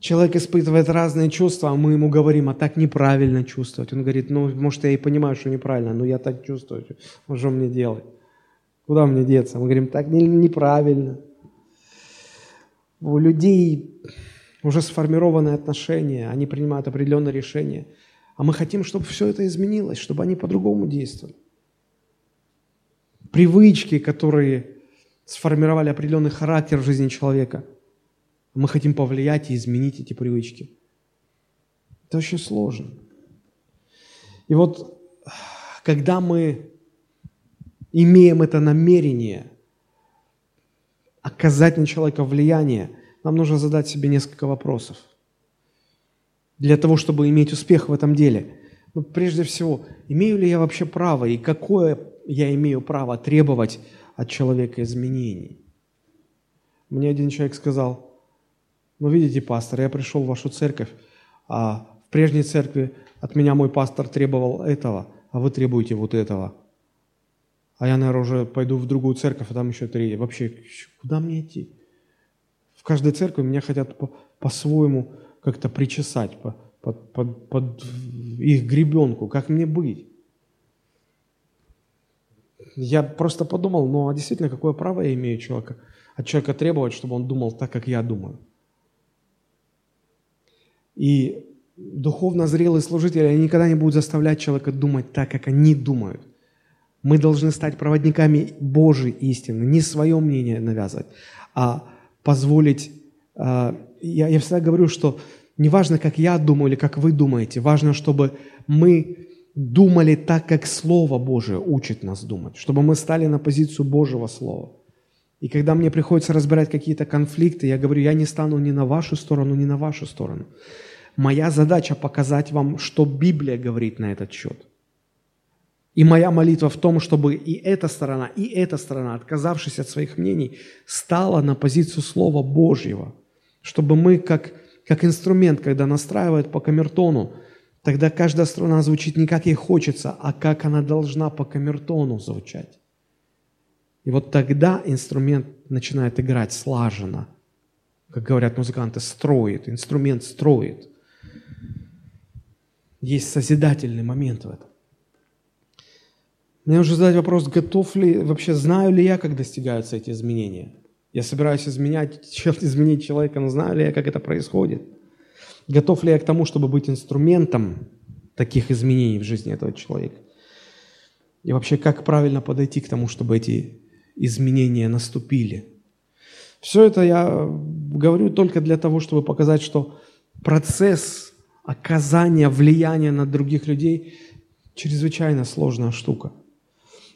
Человек испытывает разные чувства, а мы ему говорим, а так неправильно чувствовать. Он говорит, ну, может, я и понимаю, что неправильно, но я так чувствую. Что мне делать? Куда мне деться? Мы говорим, так неправильно. У людей уже сформированные отношения, они принимают определенные решения. А мы хотим, чтобы все это изменилось, чтобы они по-другому действовали. Привычки, которые сформировали определенный характер в жизни человека, Мы хотим повлиять и изменить эти привычки. Это очень сложно. И вот, когда мы имеем это намерение оказать на человека влияние, нам нужно задать себе несколько вопросов. Для того, чтобы иметь успех в этом деле. Ну, прежде всего, имею ли я вообще право и какое я имею право требовать от человека изменений? Мне один человек сказал, ну, видите, пастор, я пришел в вашу церковь, а в прежней церкви от меня мой пастор требовал этого, а вы требуете вот этого. А я, наверное, уже пойду в другую церковь, а там еще три. Вообще, куда мне идти? Каждой церкви меня хотят по- по-своему как-то причесать, по- под, под, под их гребенку. Как мне быть? Я просто подумал, ну а действительно, какое право я имею человека, от человека требовать, чтобы он думал так, как я думаю? И духовно зрелые служители, они никогда не будут заставлять человека думать так, как они думают. Мы должны стать проводниками Божьей истины, не свое мнение навязывать, а позволить... А, я, я всегда говорю, что не важно, как я думаю или как вы думаете, важно, чтобы мы думали так, как Слово Божие учит нас думать, чтобы мы стали на позицию Божьего Слова. И когда мне приходится разбирать какие-то конфликты, я говорю, я не стану ни на вашу сторону, ни на вашу сторону. Моя задача показать вам, что Библия говорит на этот счет. И моя молитва в том, чтобы и эта сторона, и эта сторона, отказавшись от своих мнений, стала на позицию Слова Божьего. Чтобы мы, как, как инструмент, когда настраивают по камертону, тогда каждая струна звучит не как ей хочется, а как она должна по камертону звучать. И вот тогда инструмент начинает играть слаженно. Как говорят музыканты, строит, инструмент строит – есть созидательный момент в этом. Мне нужно задать вопрос, готов ли, вообще знаю ли я, как достигаются эти изменения? Я собираюсь изменять, изменить человека, но знаю ли я, как это происходит? Готов ли я к тому, чтобы быть инструментом таких изменений в жизни этого человека? И вообще, как правильно подойти к тому, чтобы эти изменения наступили? Все это я говорю только для того, чтобы показать, что процесс оказание влияния на других людей чрезвычайно сложная штука.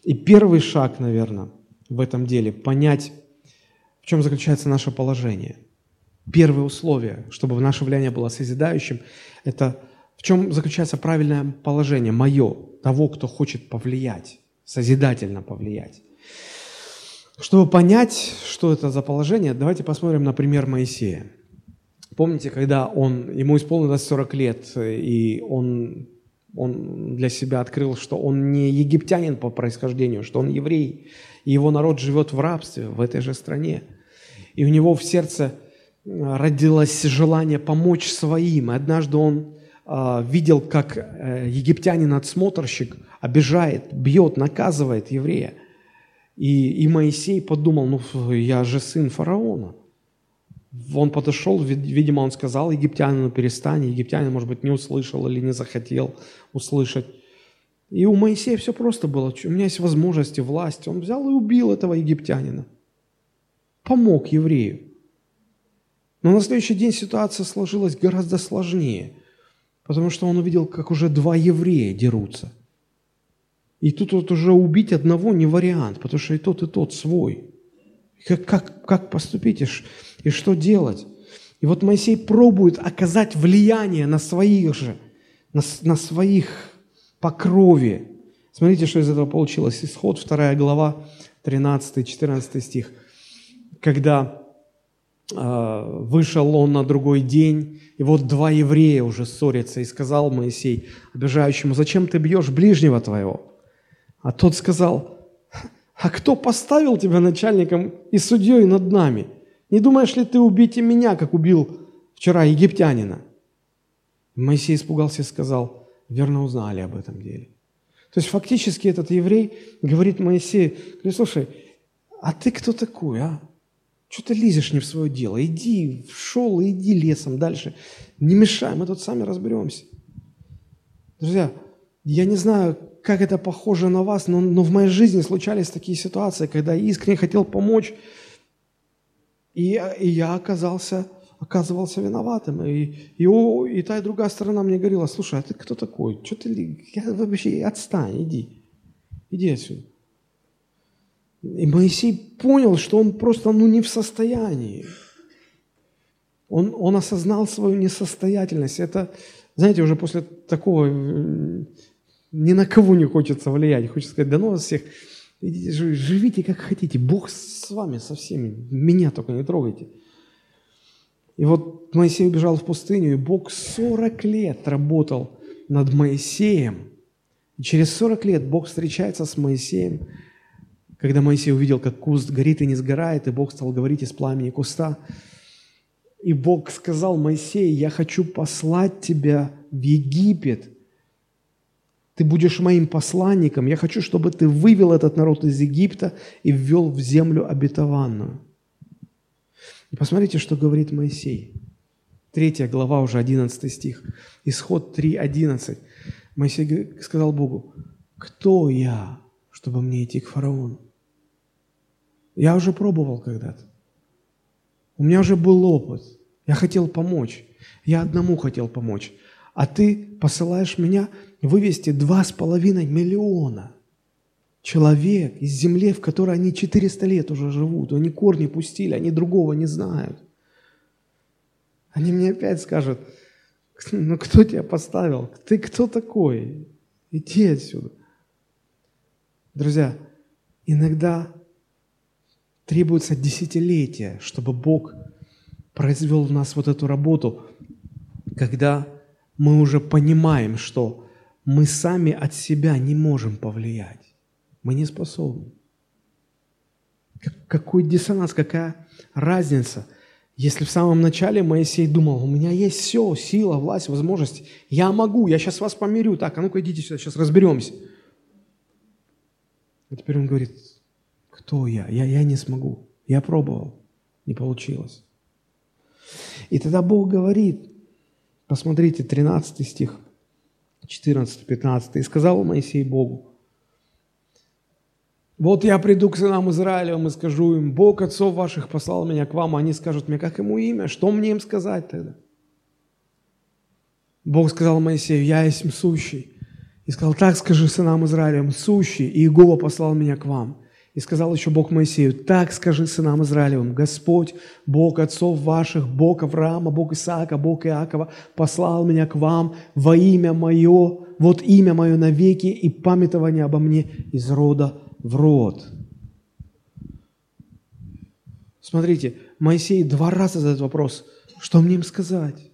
И первый шаг, наверное, в этом деле – понять, в чем заключается наше положение. Первое условие, чтобы наше влияние было созидающим, это в чем заключается правильное положение, мое, того, кто хочет повлиять, созидательно повлиять. Чтобы понять, что это за положение, давайте посмотрим на пример Моисея. Помните, когда он, ему исполнилось 40 лет, и он, он для себя открыл, что он не египтянин по происхождению, что он еврей, и его народ живет в рабстве в этой же стране. И у него в сердце э, родилось желание помочь своим. И однажды он э, видел, как э, египтянин-отсмотрщик обижает, бьет, наказывает еврея. И, и Моисей подумал, ну я же сын фараона. Он подошел, видимо, он сказал египтянину перестань. Египтянин, может быть, не услышал или не захотел услышать. И у Моисея все просто было. У меня есть возможности, власть. Он взял и убил этого египтянина. Помог еврею. Но на следующий день ситуация сложилась гораздо сложнее, потому что он увидел, как уже два еврея дерутся. И тут вот уже убить одного не вариант, потому что и тот, и тот свой. Как, как, как поступить? И что делать. И вот Моисей пробует оказать влияние на своих же, на, на своих по крови. Смотрите, что из этого получилось. Исход, 2 глава, 13-14 стих. Когда э, вышел он на другой день, и вот два еврея уже ссорятся, и сказал Моисей обижающему, зачем ты бьешь ближнего твоего? А тот сказал, а кто поставил тебя начальником и судьей над нами – не думаешь ли ты убить и меня, как убил вчера египтянина? Моисей испугался и сказал, верно узнали об этом деле. То есть фактически этот еврей говорит Моисею, слушай, а ты кто такой, а? Что ты лезешь не в свое дело? Иди шел и иди лесом дальше. Не мешай, мы тут сами разберемся. Друзья, я не знаю, как это похоже на вас, но, но в моей жизни случались такие ситуации, когда я искренне хотел помочь, и, и я оказался оказывался виноватым. И, и, о, и та и другая сторона мне говорила, слушай, а ты кто такой? Что ты я, вообще отстань, иди. Иди отсюда. И Моисей понял, что он просто ну, не в состоянии. Он, он осознал свою несостоятельность. Это, знаете, уже после такого ни на кого не хочется влиять. Хочется сказать, да ну вас всех, идите, живите как хотите. Бог с вами, со всеми. Меня только не трогайте. И вот Моисей убежал в пустыню, и Бог 40 лет работал над Моисеем. И через 40 лет Бог встречается с Моисеем, когда Моисей увидел, как куст горит и не сгорает, и Бог стал говорить из пламени куста. И Бог сказал Моисею, я хочу послать тебя в Египет. Ты будешь моим посланником. Я хочу, чтобы ты вывел этот народ из Египта и ввел в землю обетованную. И посмотрите, что говорит Моисей. Третья глава, уже 11 стих. Исход 3.11. Моисей сказал Богу, кто я, чтобы мне идти к фараону? Я уже пробовал когда-то. У меня уже был опыт. Я хотел помочь. Я одному хотел помочь. А ты посылаешь меня вывести два с половиной миллиона человек из земли, в которой они 400 лет уже живут. Они корни пустили, они другого не знают. Они мне опять скажут, ну кто тебя поставил? Ты кто такой? Иди отсюда. Друзья, иногда требуется десятилетия, чтобы Бог произвел в нас вот эту работу, когда мы уже понимаем, что мы сами от себя не можем повлиять. Мы не способны. Какой диссонанс, какая разница, если в самом начале Моисей думал, у меня есть все, сила, власть, возможность, я могу, я сейчас вас помирю, так, а ну-ка идите сюда, сейчас разберемся. А теперь он говорит, кто я? Я, я не смогу. Я пробовал, не получилось. И тогда Бог говорит, посмотрите, 13 стих, 14, 15. «И сказал Моисей Богу, вот я приду к сынам Израилевым и скажу им, Бог отцов ваших послал меня к вам, а они скажут мне, как ему имя, что мне им сказать тогда? Бог сказал Моисею, я есть сущий. И сказал, так скажи сынам Израилевым, сущий, и Иегова послал меня к вам. И сказал еще Бог Моисею, так скажи сынам Израилевым, Господь, Бог отцов ваших, Бог Авраама, Бог Исаака, Бог Иакова, послал меня к вам во имя мое, вот имя мое навеки и памятование обо мне из рода в род. Смотрите, Моисей два раза задает вопрос, что мне им сказать?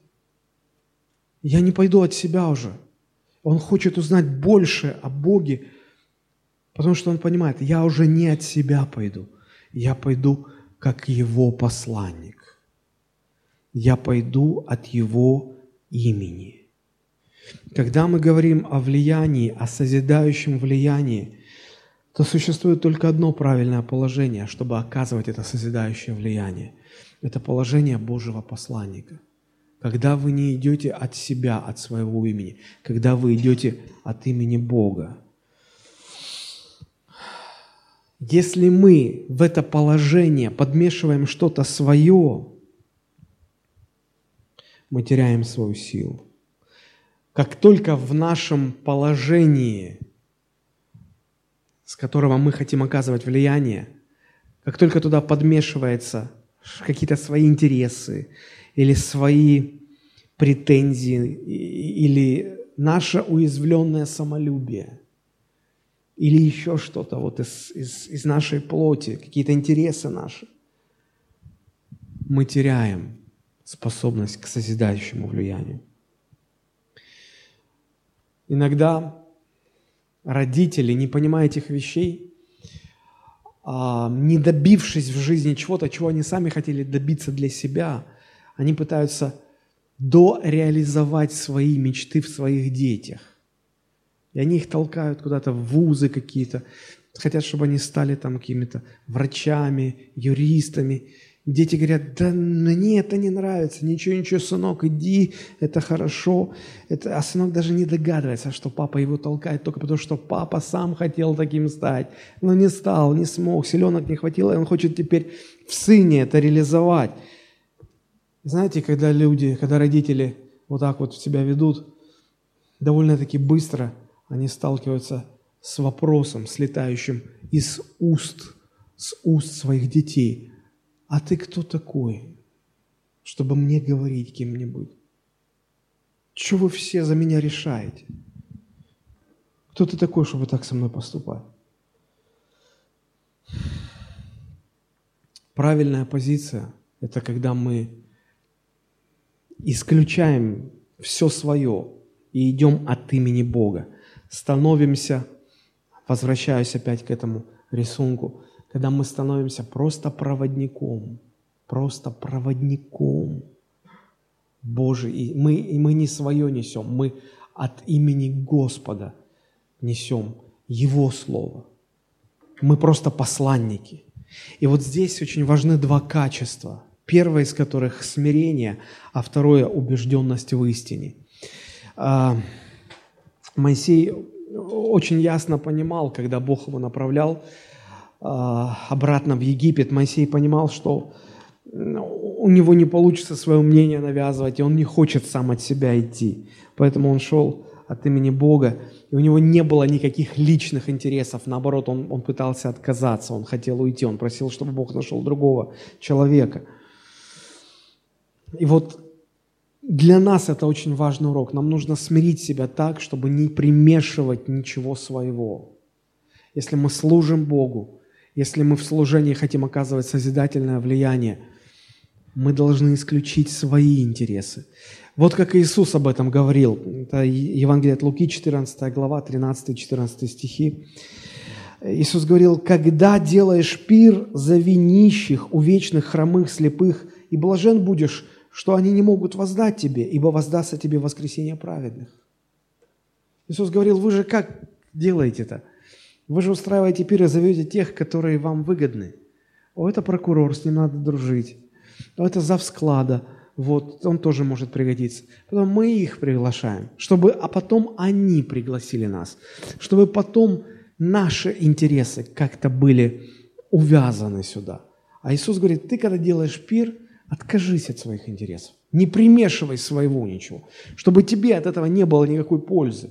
Я не пойду от себя уже. Он хочет узнать больше о Боге, Потому что он понимает, я уже не от себя пойду, я пойду как его посланник. Я пойду от его имени. Когда мы говорим о влиянии, о созидающем влиянии, то существует только одно правильное положение, чтобы оказывать это созидающее влияние. Это положение Божьего посланника. Когда вы не идете от себя, от своего имени, когда вы идете от имени Бога. Если мы в это положение подмешиваем что-то свое, мы теряем свою силу. Как только в нашем положении, с которого мы хотим оказывать влияние, как только туда подмешивается какие-то свои интересы или свои претензии или наше уязвленное самолюбие – или еще что-то вот из, из, из нашей плоти, какие-то интересы наши, мы теряем способность к созидающему влиянию. Иногда родители, не понимая этих вещей, а, не добившись в жизни чего-то, чего они сами хотели добиться для себя, они пытаются дореализовать свои мечты в своих детях. И они их толкают куда-то в вузы какие-то, хотят, чтобы они стали там какими-то врачами, юристами. Дети говорят, да мне это не нравится, ничего, ничего, сынок, иди, это хорошо. Это, а сынок даже не догадывается, что папа его толкает только потому, что папа сам хотел таким стать, но не стал, не смог, силенок не хватило, и он хочет теперь в сыне это реализовать. Знаете, когда люди, когда родители вот так вот себя ведут, довольно-таки быстро они сталкиваются с вопросом, слетающим из уст, с уст своих детей. А ты кто такой, чтобы мне говорить кем-нибудь? Что вы все за меня решаете? Кто ты такой, чтобы так со мной поступать? Правильная позиция – это когда мы исключаем все свое и идем от имени Бога. Становимся, возвращаюсь опять к этому рисунку, когда мы становимся просто проводником, просто проводником Божий. И мы, и мы не свое несем, мы от имени Господа несем Его Слово. Мы просто посланники. И вот здесь очень важны два качества. Первое из которых смирение, а второе убежденность в истине. Моисей очень ясно понимал, когда Бог его направлял а, обратно в Египет, Моисей понимал, что у него не получится свое мнение навязывать, и он не хочет сам от себя идти. Поэтому он шел от имени Бога, и у него не было никаких личных интересов, наоборот, он, он пытался отказаться, он хотел уйти, он просил, чтобы Бог нашел другого человека. И вот для нас это очень важный урок. Нам нужно смирить себя так, чтобы не примешивать ничего своего. Если мы служим Богу, если мы в служении хотим оказывать созидательное влияние, мы должны исключить свои интересы. Вот как Иисус об этом говорил. Это Евангелие от Луки, 14 глава, 13-14 стихи. Иисус говорил, «Когда делаешь пир за винищих, увечных, хромых, слепых, и блажен будешь, что они не могут воздать тебе, ибо воздастся тебе воскресение праведных». Иисус говорил, вы же как делаете это? Вы же устраиваете пир и зовете тех, которые вам выгодны. О, это прокурор, с ним надо дружить. О, это зав склада – вот, он тоже может пригодиться. Потом мы их приглашаем, чтобы, а потом они пригласили нас, чтобы потом наши интересы как-то были увязаны сюда. А Иисус говорит, ты когда делаешь пир, откажись от своих интересов, не примешивай своего ничего, чтобы тебе от этого не было никакой пользы.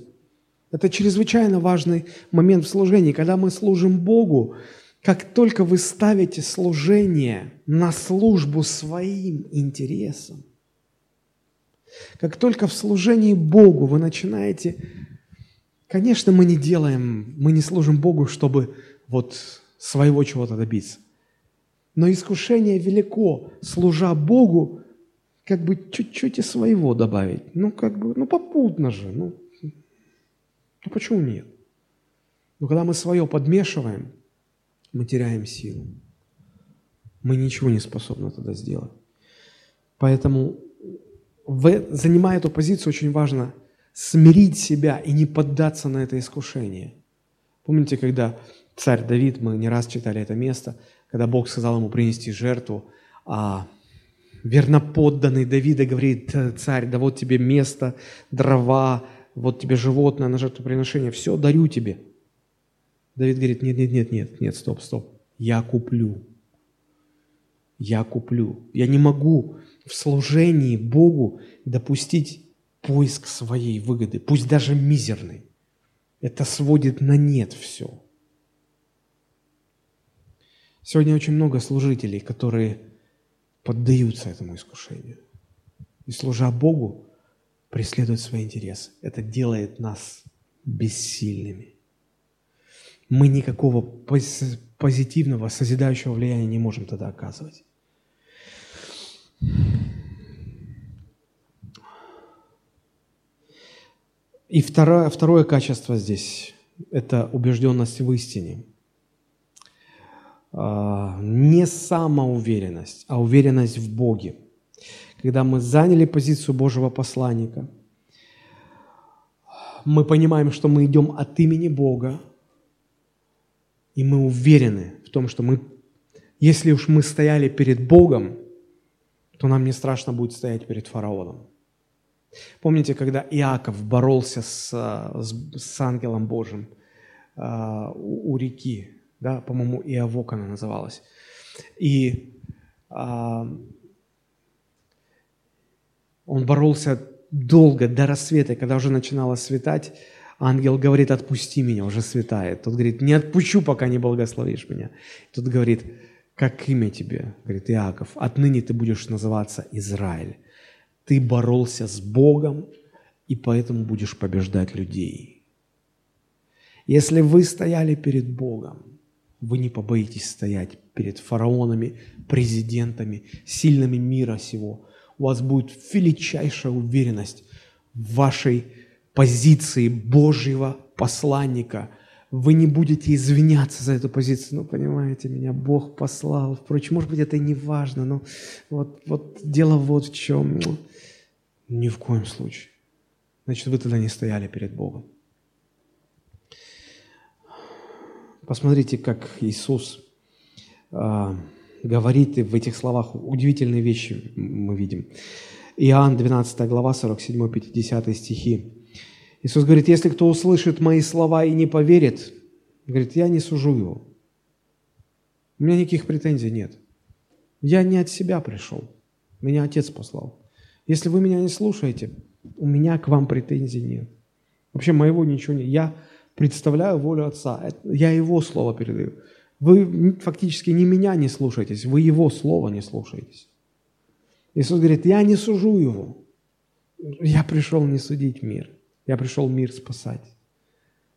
Это чрезвычайно важный момент в служении. Когда мы служим Богу, как только вы ставите служение на службу своим интересам, как только в служении Богу вы начинаете, конечно, мы не делаем, мы не служим Богу, чтобы вот своего чего-то добиться. Но искушение велико, служа Богу, как бы чуть-чуть и своего добавить. Ну, как бы, ну, попутно же, ну, ну почему нет? Но когда мы свое подмешиваем, мы теряем силу. Мы ничего не способны тогда сделать. Поэтому, занимая эту позицию, очень важно смирить себя и не поддаться на это искушение. Помните, когда царь Давид, мы не раз читали это место, когда Бог сказал ему принести жертву, а верноподданный Давида говорит, царь, да вот тебе место, дрова, вот тебе животное на жертвоприношение, все, дарю тебе – Давид говорит, нет, нет, нет, нет, нет, стоп, стоп. Я куплю. Я куплю. Я не могу в служении Богу допустить поиск своей выгоды, пусть даже мизерной. Это сводит на нет все. Сегодня очень много служителей, которые поддаются этому искушению. И служа Богу, преследуют свои интересы. Это делает нас бессильными мы никакого позитивного, созидающего влияния не можем тогда оказывать. И второе, второе качество здесь – это убежденность в истине. А, не самоуверенность, а уверенность в Боге. Когда мы заняли позицию Божьего посланника, мы понимаем, что мы идем от имени Бога, и мы уверены в том, что мы, если уж мы стояли перед Богом, то нам не страшно будет стоять перед фараоном. Помните, когда Иаков боролся с, с, с ангелом Божьим э, у, у реки, да, по-моему, Иовок она называлась. И, э, Он боролся долго, до рассвета, когда уже начинало светать, ангел говорит, отпусти меня, уже светает. Тот говорит, не отпущу, пока не благословишь меня. Тот говорит, как имя тебе? Говорит, Иаков, отныне ты будешь называться Израиль. Ты боролся с Богом, и поэтому будешь побеждать людей. Если вы стояли перед Богом, вы не побоитесь стоять перед фараонами, президентами, сильными мира сего. У вас будет величайшая уверенность в вашей позиции Божьего посланника. Вы не будете извиняться за эту позицию. Ну, понимаете, меня Бог послал. Впрочем, может быть, это и не важно, но вот, вот дело вот в чем. Ни в коем случае. Значит, вы тогда не стояли перед Богом. Посмотрите, как Иисус э, говорит и в этих словах удивительные вещи мы видим. Иоанн 12 глава, 47-50 стихи. Иисус говорит, если кто услышит мои слова и не поверит, говорит, я не сужу его. У меня никаких претензий нет. Я не от себя пришел. Меня Отец послал. Если вы меня не слушаете, у меня к вам претензий нет. Вообще моего ничего нет. Я представляю волю Отца. Я Его Слово передаю. Вы фактически не меня не слушаетесь, вы Его Слово не слушаетесь. Иисус говорит, я не сужу его. Я пришел не судить мир. Я пришел мир спасать.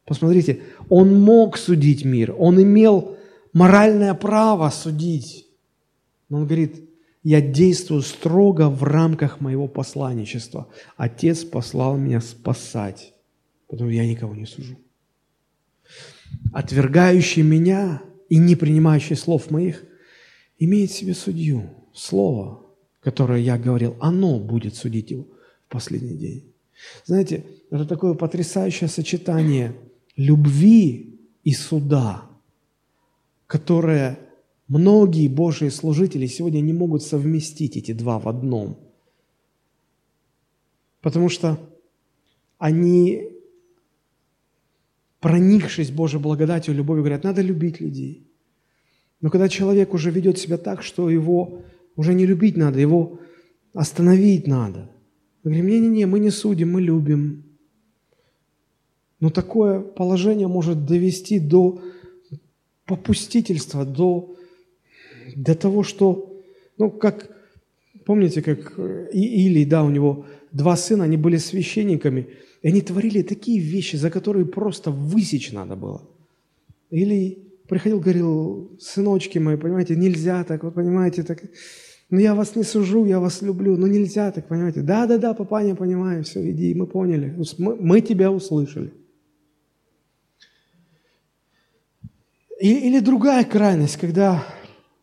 Посмотрите, Он мог судить мир. Он имел моральное право судить. Но Он говорит, я действую строго в рамках моего посланничества. Отец послал меня спасать, поэтому я никого не сужу. Отвергающий меня и не принимающий слов моих имеет себе судью. Слово, которое я говорил, оно будет судить его в последний день. Знаете, это такое потрясающее сочетание любви и суда, которое многие Божьи служители сегодня не могут совместить эти два в одном. Потому что они проникшись Божьей благодатью, любовью, говорят, надо любить людей. Но когда человек уже ведет себя так, что его уже не любить надо, его остановить надо. Мы говорим, не-не-не, мы не судим, мы любим. Но такое положение может довести до попустительства, до, до того, что, ну, как, помните, как Илий, да, у него два сына, они были священниками – и они творили такие вещи, за которые просто высечь надо было. Или приходил, говорил, сыночки мои, понимаете, нельзя так, вы понимаете, так, ну я вас не сужу, я вас люблю, но нельзя так, понимаете. Да-да-да, папа, не понимаю, все, иди, мы поняли, мы, мы тебя услышали. И, или другая крайность, когда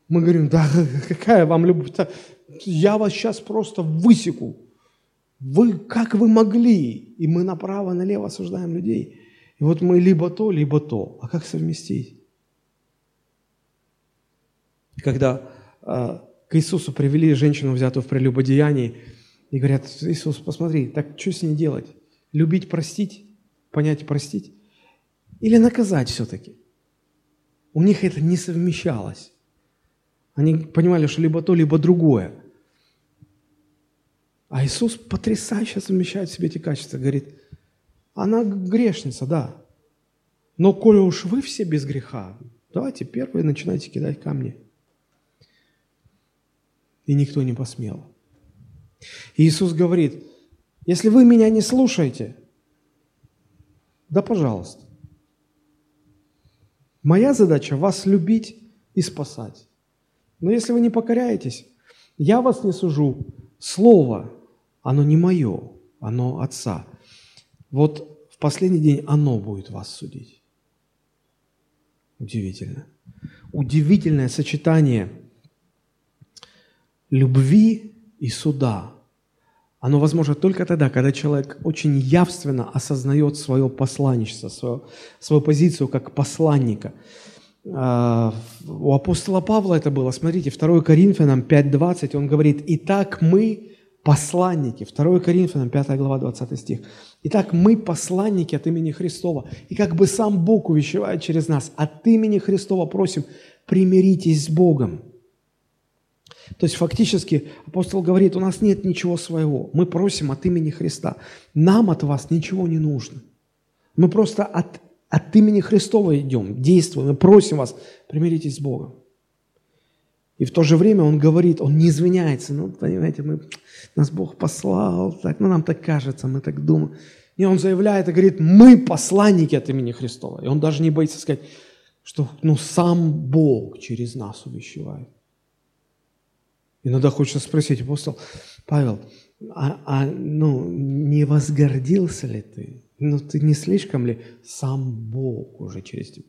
мы говорим, да, какая вам любовь, я вас сейчас просто высеку. Вы, как вы могли? И мы направо-налево осуждаем людей. И вот мы либо то, либо то. А как совместить? Когда э, к Иисусу привели женщину, взятую в прелюбодеянии, и говорят, Иисус, посмотри, так что с ней делать? Любить, простить? Понять, простить? Или наказать все-таки? У них это не совмещалось. Они понимали, что либо то, либо другое – а Иисус потрясающе совмещает в себе эти качества. Говорит, она грешница, да. Но коли уж вы все без греха, давайте первые начинайте кидать камни. И никто не посмел. И Иисус говорит, если вы меня не слушаете, да пожалуйста. Моя задача вас любить и спасать. Но если вы не покоряетесь, я вас не сужу. Слово оно не мое, оно Отца. Вот в последний день оно будет вас судить. Удивительно. Удивительное сочетание любви и суда. Оно возможно только тогда, когда человек очень явственно осознает свое посланничество, свою, свою позицию как посланника. А, у апостола Павла это было, смотрите, 2 Коринфянам 5.20, он говорит, «Итак мы, посланники. 2 Коринфянам, 5 глава, 20 стих. Итак, мы посланники от имени Христова. И как бы сам Бог увещевает через нас, от имени Христова просим, примиритесь с Богом. То есть фактически апостол говорит, у нас нет ничего своего. Мы просим от имени Христа. Нам от вас ничего не нужно. Мы просто от, от имени Христова идем, действуем и просим вас, примиритесь с Богом. И в то же время он говорит, он не извиняется. Ну, понимаете, мы, нас Бог послал, так, ну, нам так кажется, мы так думаем. И он заявляет и говорит, мы посланники от имени Христова. И он даже не боится сказать, что ну, сам Бог через нас увещевает. Иногда хочется спросить, апостол Павел, а, а ну, не возгордился ли ты? Ну, ты не слишком ли сам Бог уже через тебя?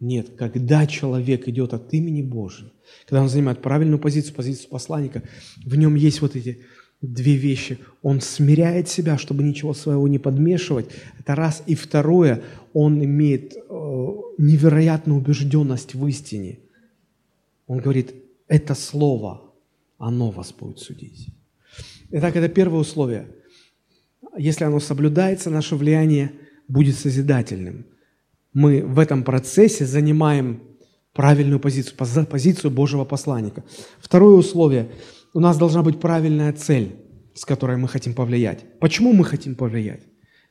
Нет, когда человек идет от имени Божьего, когда он занимает правильную позицию, позицию посланника, в нем есть вот эти две вещи. Он смиряет себя, чтобы ничего своего не подмешивать. Это раз. И второе, он имеет э, невероятную убежденность в истине. Он говорит, это слово, оно вас будет судить. Итак, это первое условие. Если оно соблюдается, наше влияние будет созидательным. Мы в этом процессе занимаем правильную позицию, позицию Божьего посланника. Второе условие – у нас должна быть правильная цель, с которой мы хотим повлиять. Почему мы хотим повлиять?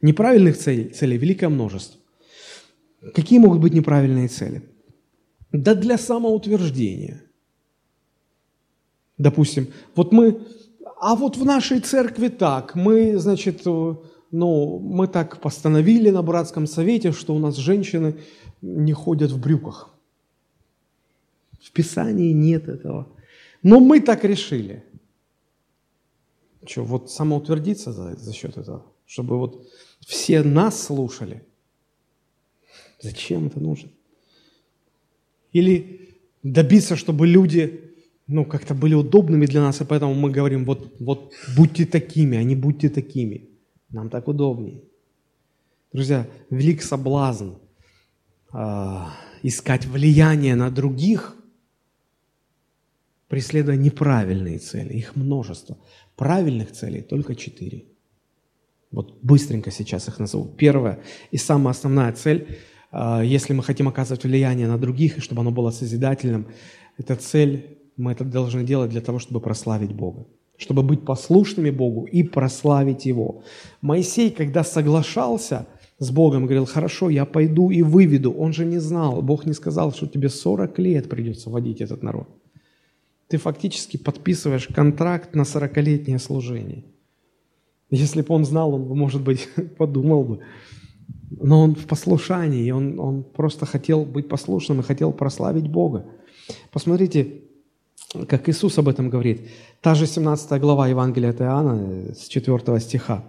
Неправильных целей, целей великое множество. Какие могут быть неправильные цели? Да для самоутверждения. Допустим, вот мы, а вот в нашей церкви так, мы, значит, ну, мы так постановили на братском совете, что у нас женщины не ходят в брюках. В Писании нет этого. Но мы так решили. Что, вот самоутвердиться за, за счет этого? Чтобы вот все нас слушали? Зачем это нужно? Или добиться, чтобы люди ну, как-то были удобными для нас, и поэтому мы говорим, вот, вот будьте такими, а не будьте такими. Нам так удобнее. Друзья, велик соблазн э, искать влияние на других преследуя неправильные цели. Их множество. Правильных целей только четыре. Вот быстренько сейчас их назову. Первая и самая основная цель, а, если мы хотим оказывать влияние на других, и чтобы оно было созидательным, эта цель, мы это должны делать для того, чтобы прославить Бога чтобы быть послушными Богу и прославить Его. Моисей, когда соглашался с Богом, говорил, хорошо, я пойду и выведу. Он же не знал, Бог не сказал, что тебе 40 лет придется водить этот народ ты фактически подписываешь контракт на 40-летнее служение. Если бы он знал, он может быть, подумал бы. Но он в послушании, он, он просто хотел быть послушным и хотел прославить Бога. Посмотрите, как Иисус об этом говорит. Та же 17 глава Евангелия от Иоанна, с 4 стиха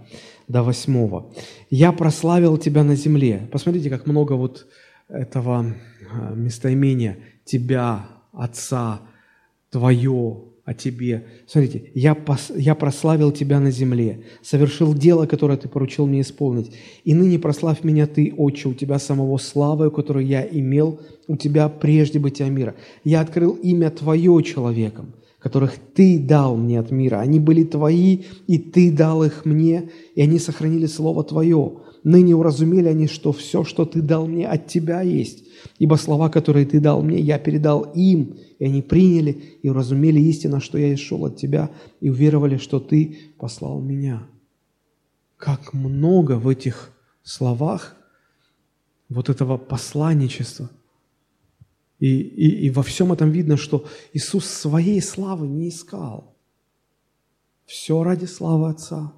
до 8. «Я прославил тебя на земле». Посмотрите, как много вот этого а, местоимения «тебя», «отца», Твое о Тебе. Смотрите, я, пос, я прославил Тебя на земле, совершил дело, которое Ты поручил мне исполнить. И ныне прославь меня Ты, Отче, у Тебя самого славы, которую я имел у Тебя прежде бытия мира. Я открыл имя Твое человеком, которых Ты дал мне от мира. Они были Твои, и Ты дал их мне, и они сохранили Слово Твое. Ныне уразумели они, что все, что Ты дал мне, от Тебя есть. Ибо слова, которые Ты дал мне, я передал им, и они приняли и уразумели истину, что я исшел от Тебя, и уверовали, что Ты послал меня. Как много в этих словах вот этого посланничества. И, и, и во всем этом видно, что Иисус своей славы не искал. Все ради славы Отца.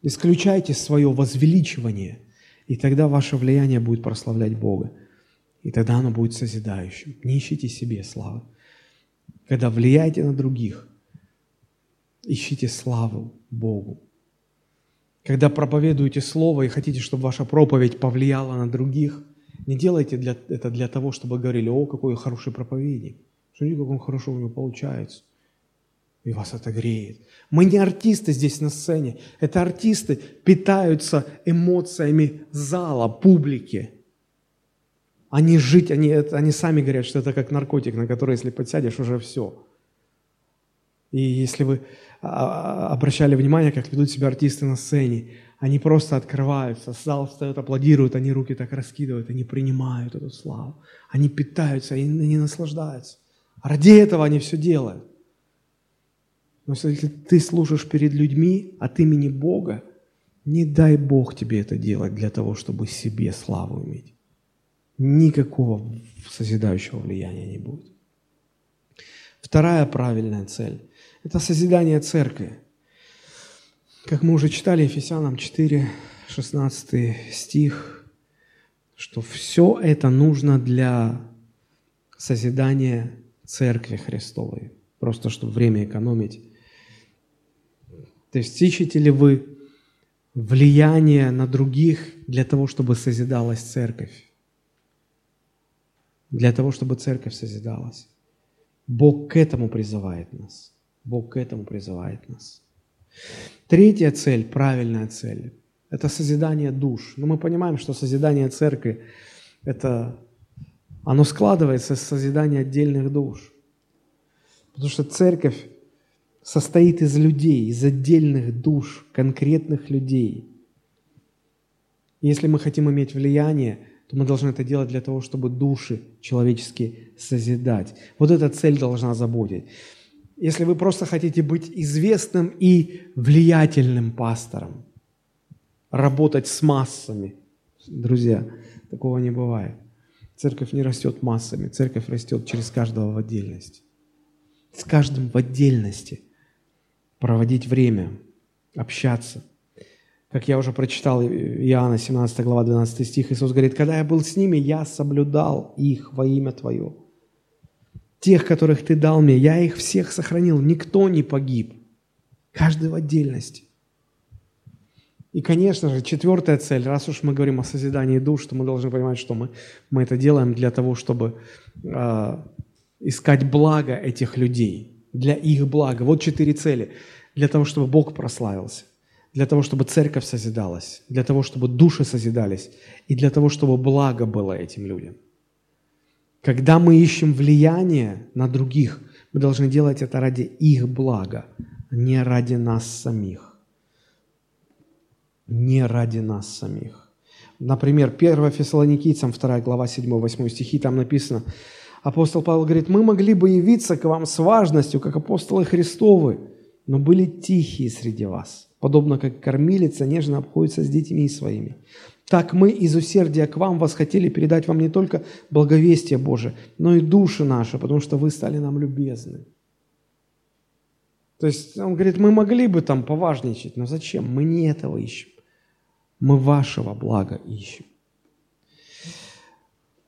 Исключайте свое возвеличивание, и тогда ваше влияние будет прославлять Бога. И тогда оно будет созидающим. Не ищите себе славы. Когда влияете на других, ищите славу Богу. Когда проповедуете Слово и хотите, чтобы ваша проповедь повлияла на других, не делайте для, это для того, чтобы говорили, о, какой хороший проповедник. Смотрите, как он хорошо у него получается. И вас это греет. Мы не артисты здесь на сцене. Это артисты питаются эмоциями зала, публики. Они жить, они, они сами говорят, что это как наркотик, на который, если подсядешь, уже все. И если вы а, а, обращали внимание, как ведут себя артисты на сцене, они просто открываются, зал встает, аплодируют, они руки так раскидывают, они принимают эту славу. Они питаются, они, они наслаждаются. Ради этого они все делают. Но если ты служишь перед людьми от имени Бога, не дай Бог тебе это делать для того, чтобы себе славу иметь. Никакого созидающего влияния не будет. Вторая правильная цель – это созидание церкви. Как мы уже читали, Ефесянам 4, 16 стих, что все это нужно для созидания Церкви Христовой. Просто чтобы время экономить. То есть ищете ли вы влияние на других для того, чтобы созидалась церковь? Для того, чтобы церковь созидалась. Бог к этому призывает нас. Бог к этому призывает нас. Третья цель, правильная цель, это созидание душ. Но мы понимаем, что созидание церкви – это оно складывается из созидания отдельных душ. Потому что церковь состоит из людей, из отдельных душ, конкретных людей. Если мы хотим иметь влияние, то мы должны это делать для того, чтобы души человеческие созидать. Вот эта цель должна заботить. Если вы просто хотите быть известным и влиятельным пастором, работать с массами, друзья, такого не бывает. Церковь не растет массами, церковь растет через каждого в отдельности. С каждым в отдельности. Проводить время, общаться. Как я уже прочитал Иоанна 17 глава 12 стих, Иисус говорит, «Когда я был с ними, я соблюдал их во имя Твое. Тех, которых Ты дал мне, я их всех сохранил, никто не погиб. Каждый в отдельности. И, конечно же, четвертая цель, раз уж мы говорим о созидании душ, то мы должны понимать, что мы, мы это делаем для того, чтобы э, искать благо этих людей, для их блага. Вот четыре цели. Для того, чтобы Бог прославился, для того, чтобы церковь созидалась, для того, чтобы души созидались, и для того, чтобы благо было этим людям. Когда мы ищем влияние на других, мы должны делать это ради их блага, не ради нас самих не ради нас самих. Например, 1 Фессалоникийцам, 2 глава, 7-8 стихи, там написано, апостол Павел говорит, «Мы могли бы явиться к вам с важностью, как апостолы Христовы, но были тихие среди вас, подобно как кормилица нежно обходится с детьми своими. Так мы из усердия к вам вас хотели передать вам не только благовестие Божие, но и души наши, потому что вы стали нам любезны». То есть он говорит, мы могли бы там поважничать, но зачем? Мы не этого ищем. Мы вашего блага ищем.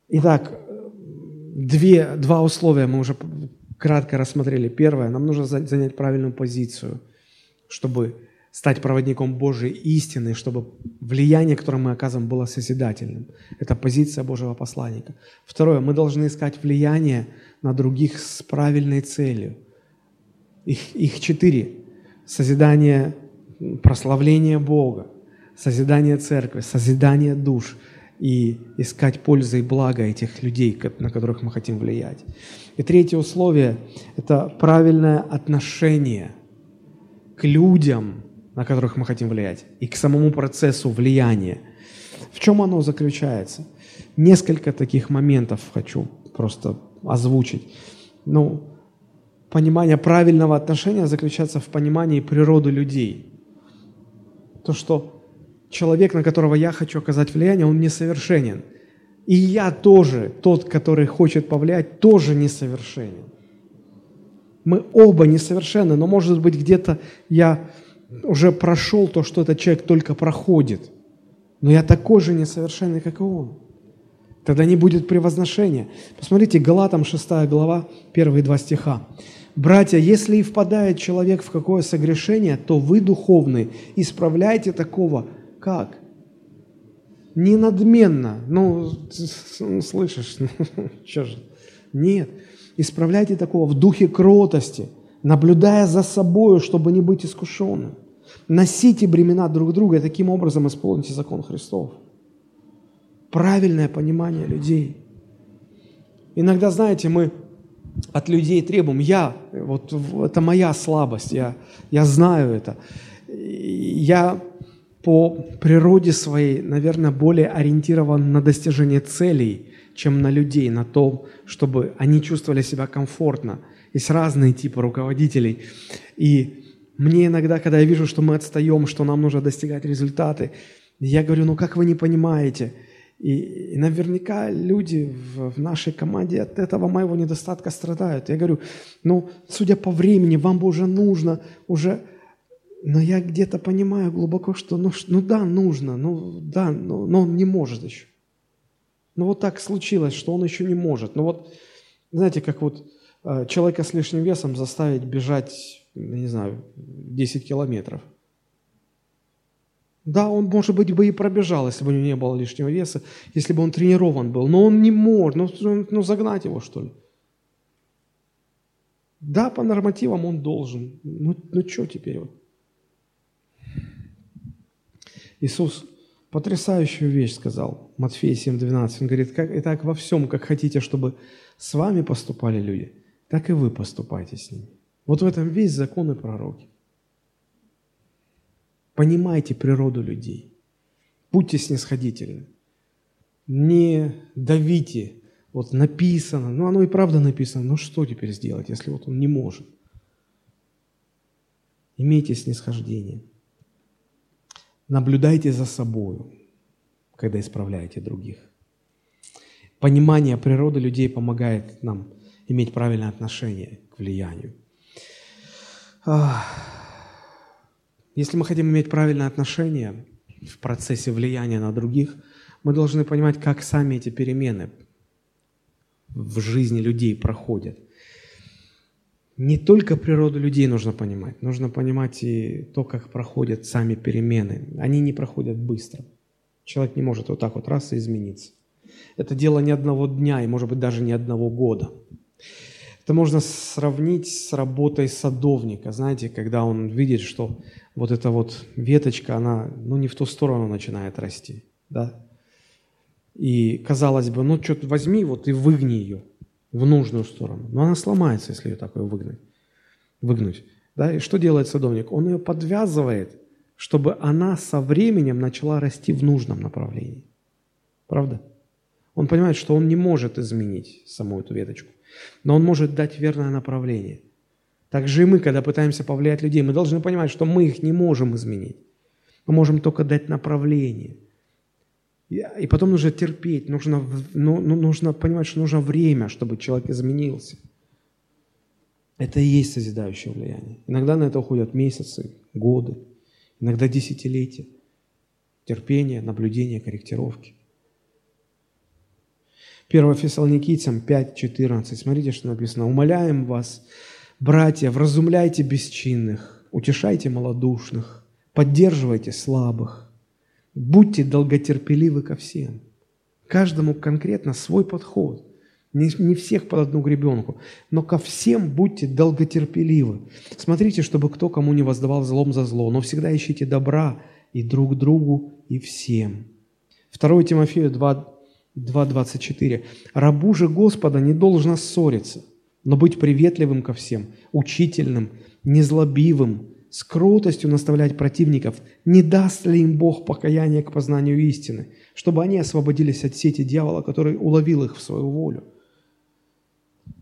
Итак, две, два условия мы уже кратко рассмотрели. Первое, нам нужно занять правильную позицию, чтобы стать проводником Божьей истины, чтобы влияние, которое мы оказываем, было созидательным. Это позиция Божьего посланника. Второе, мы должны искать влияние на других с правильной целью. Их, их четыре. Созидание, прославление Бога, созидание церкви, созидание душ и искать пользы и блага этих людей, на которых мы хотим влиять. И третье условие – это правильное отношение к людям, на которых мы хотим влиять, и к самому процессу влияния. В чем оно заключается? Несколько таких моментов хочу просто озвучить. Ну, понимание правильного отношения заключается в понимании природы людей. То, что человек, на которого я хочу оказать влияние, он несовершенен. И я тоже, тот, который хочет повлиять, тоже несовершенен. Мы оба несовершенны, но, может быть, где-то я уже прошел то, что этот человек только проходит. Но я такой же несовершенный, как и он. Тогда не будет превозношения. Посмотрите, Галатам 6 глава, первые два стиха. «Братья, если и впадает человек в какое согрешение, то вы, духовные, исправляйте такого, как? Не надменно. Ну, слышишь, ну, что же? Нет. Исправляйте такого в духе кротости, наблюдая за собой, чтобы не быть искушенным. Носите бремена друг друга и таким образом исполните закон Христов. Правильное понимание людей. Иногда, знаете, мы от людей требуем, я, вот это моя слабость, я, я знаю это. Я по природе своей, наверное, более ориентирован на достижение целей, чем на людей, на то, чтобы они чувствовали себя комфортно. Есть разные типы руководителей. И мне иногда, когда я вижу, что мы отстаем, что нам нужно достигать результаты, я говорю, ну как вы не понимаете? И, и наверняка люди в, в нашей команде от этого моего недостатка страдают. Я говорю, ну, судя по времени, вам бы уже нужно, уже... Но я где-то понимаю глубоко, что ну, ну да, нужно, ну да, но, но он не может еще. Ну вот так случилось, что он еще не может. Ну вот, знаете, как вот человека с лишним весом заставить бежать не знаю, 10 километров. Да, он, может быть, бы и пробежал, если бы у него не было лишнего веса, если бы он тренирован был, но он не может, ну, ну загнать его, что ли. Да, по нормативам он должен. Ну, ну что теперь вот? Иисус потрясающую вещь сказал, Матфея 7:12. Он говорит, как, и так во всем, как хотите, чтобы с вами поступали люди, так и вы поступайте с ними. Вот в этом весь закон и пророки. Понимайте природу людей. Будьте снисходительны. Не давите. Вот написано, ну оно и правда написано, ну что теперь сделать, если вот он не может? Имейте снисхождение. Наблюдайте за собой, когда исправляете других. Понимание природы людей помогает нам иметь правильное отношение к влиянию. Если мы хотим иметь правильное отношение в процессе влияния на других, мы должны понимать, как сами эти перемены в жизни людей проходят. Не только природу людей нужно понимать, нужно понимать и то, как проходят сами перемены. Они не проходят быстро. Человек не может вот так вот раз и измениться. Это дело не одного дня и, может быть, даже не одного года. Это можно сравнить с работой садовника, знаете, когда он видит, что вот эта вот веточка, она ну, не в ту сторону начинает расти, да? И казалось бы, ну что-то возьми вот и выгни ее в нужную сторону. Но она сломается, если ее такое выгнать, выгнуть. Да? И что делает садовник? Он ее подвязывает, чтобы она со временем начала расти в нужном направлении. Правда? Он понимает, что он не может изменить саму эту веточку но он может дать верное направление. Так же и мы, когда пытаемся повлиять людей, мы должны понимать, что мы их не можем изменить. Мы можем только дать направление. И потом нужно терпеть, нужно, ну, ну, нужно понимать, что нужно время, чтобы человек изменился. Это и есть созидающее влияние. Иногда на это уходят месяцы, годы, иногда десятилетия. Терпение, наблюдение, корректировки. 1 Фессалоникийцам 5.14. Смотрите, что написано. «Умоляем вас, братья, вразумляйте бесчинных, утешайте малодушных, поддерживайте слабых, будьте долготерпеливы ко всем». Каждому конкретно свой подход. Не, не всех под одну гребенку, но ко всем будьте долготерпеливы. Смотрите, чтобы кто кому не воздавал злом за зло, но всегда ищите добра и друг другу, и всем. 2 Тимофею 2, 2.24. «Рабу же Господа не должно ссориться, но быть приветливым ко всем, учительным, незлобивым, с кротостью наставлять противников, не даст ли им Бог покаяние к познанию истины, чтобы они освободились от сети дьявола, который уловил их в свою волю».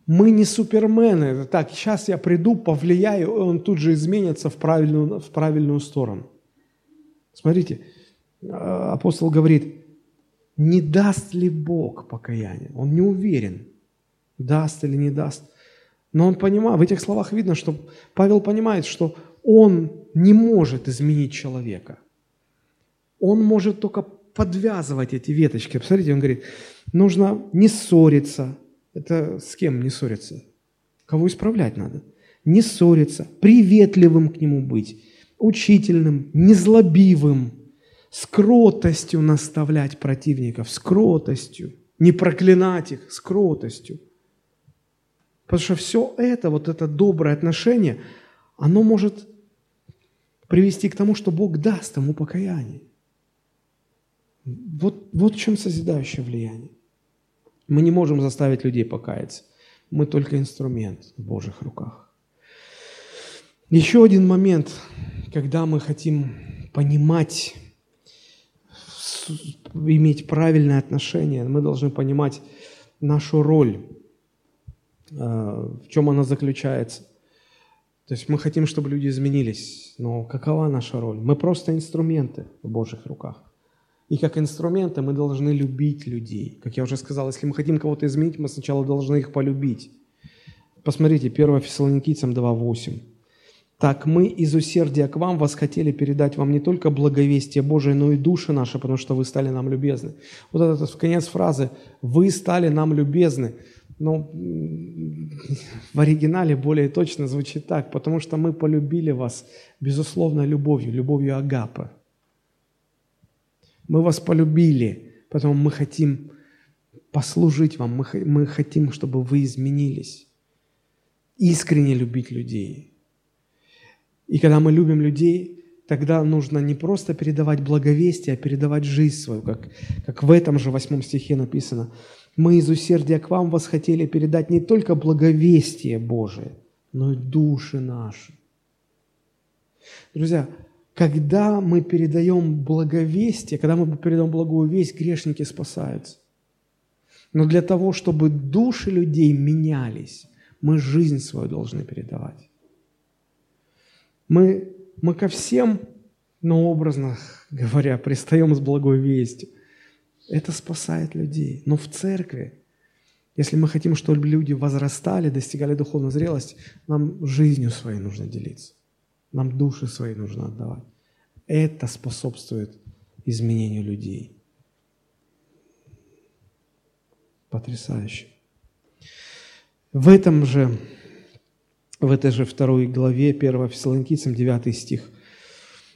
Мы не супермены. Так, сейчас я приду, повлияю, и он тут же изменится в правильную, в правильную сторону. Смотрите, а, апостол говорит, не даст ли Бог покаяние. Он не уверен, даст или не даст. Но он понимает, в этих словах видно, что Павел понимает, что он не может изменить человека. Он может только подвязывать эти веточки. Посмотрите, он говорит, нужно не ссориться. Это с кем не ссориться? Кого исправлять надо? Не ссориться, приветливым к нему быть, учительным, незлобивым, с кротостью наставлять противников, с кротостью, не проклинать их, с кротостью. Потому что все это, вот это доброе отношение, оно может привести к тому, что Бог даст ему покаяние. Вот, вот в чем созидающее влияние. Мы не можем заставить людей покаяться. Мы только инструмент в Божьих руках. Еще один момент, когда мы хотим понимать иметь правильное отношение, мы должны понимать нашу роль, э, в чем она заключается. То есть мы хотим, чтобы люди изменились, но какова наша роль? Мы просто инструменты в Божьих руках. И как инструменты мы должны любить людей. Как я уже сказал, если мы хотим кого-то изменить, мы сначала должны их полюбить. Посмотрите, 1 Фессалоникийцам 2.8. «Так мы из усердия к вам восхотели передать вам не только благовестие Божие, но и души наши, потому что вы стали нам любезны». Вот этот конец фразы «вы стали нам любезны». Но в оригинале более точно звучит так, потому что мы полюбили вас, безусловно, любовью, любовью Агапа. Мы вас полюбили, потому мы хотим послужить вам, мы, мы хотим, чтобы вы изменились. Искренне любить людей. И когда мы любим людей, тогда нужно не просто передавать благовестие, а передавать жизнь свою, как, как в этом же восьмом стихе написано. Мы из усердия к вам вас хотели передать не только благовестие Божие, но и души наши. Друзья, когда мы передаем благовестие, когда мы передаем благую весть, грешники спасаются. Но для того, чтобы души людей менялись, мы жизнь свою должны передавать. Мы, мы ко всем, но образно говоря, пристаем с благой вестью. Это спасает людей. Но в церкви, если мы хотим, чтобы люди возрастали, достигали духовной зрелости, нам жизнью своей нужно делиться. Нам души свои нужно отдавать. Это способствует изменению людей. Потрясающе. В этом же, в этой же второй главе 1 Фессалоникийцам 9 стих.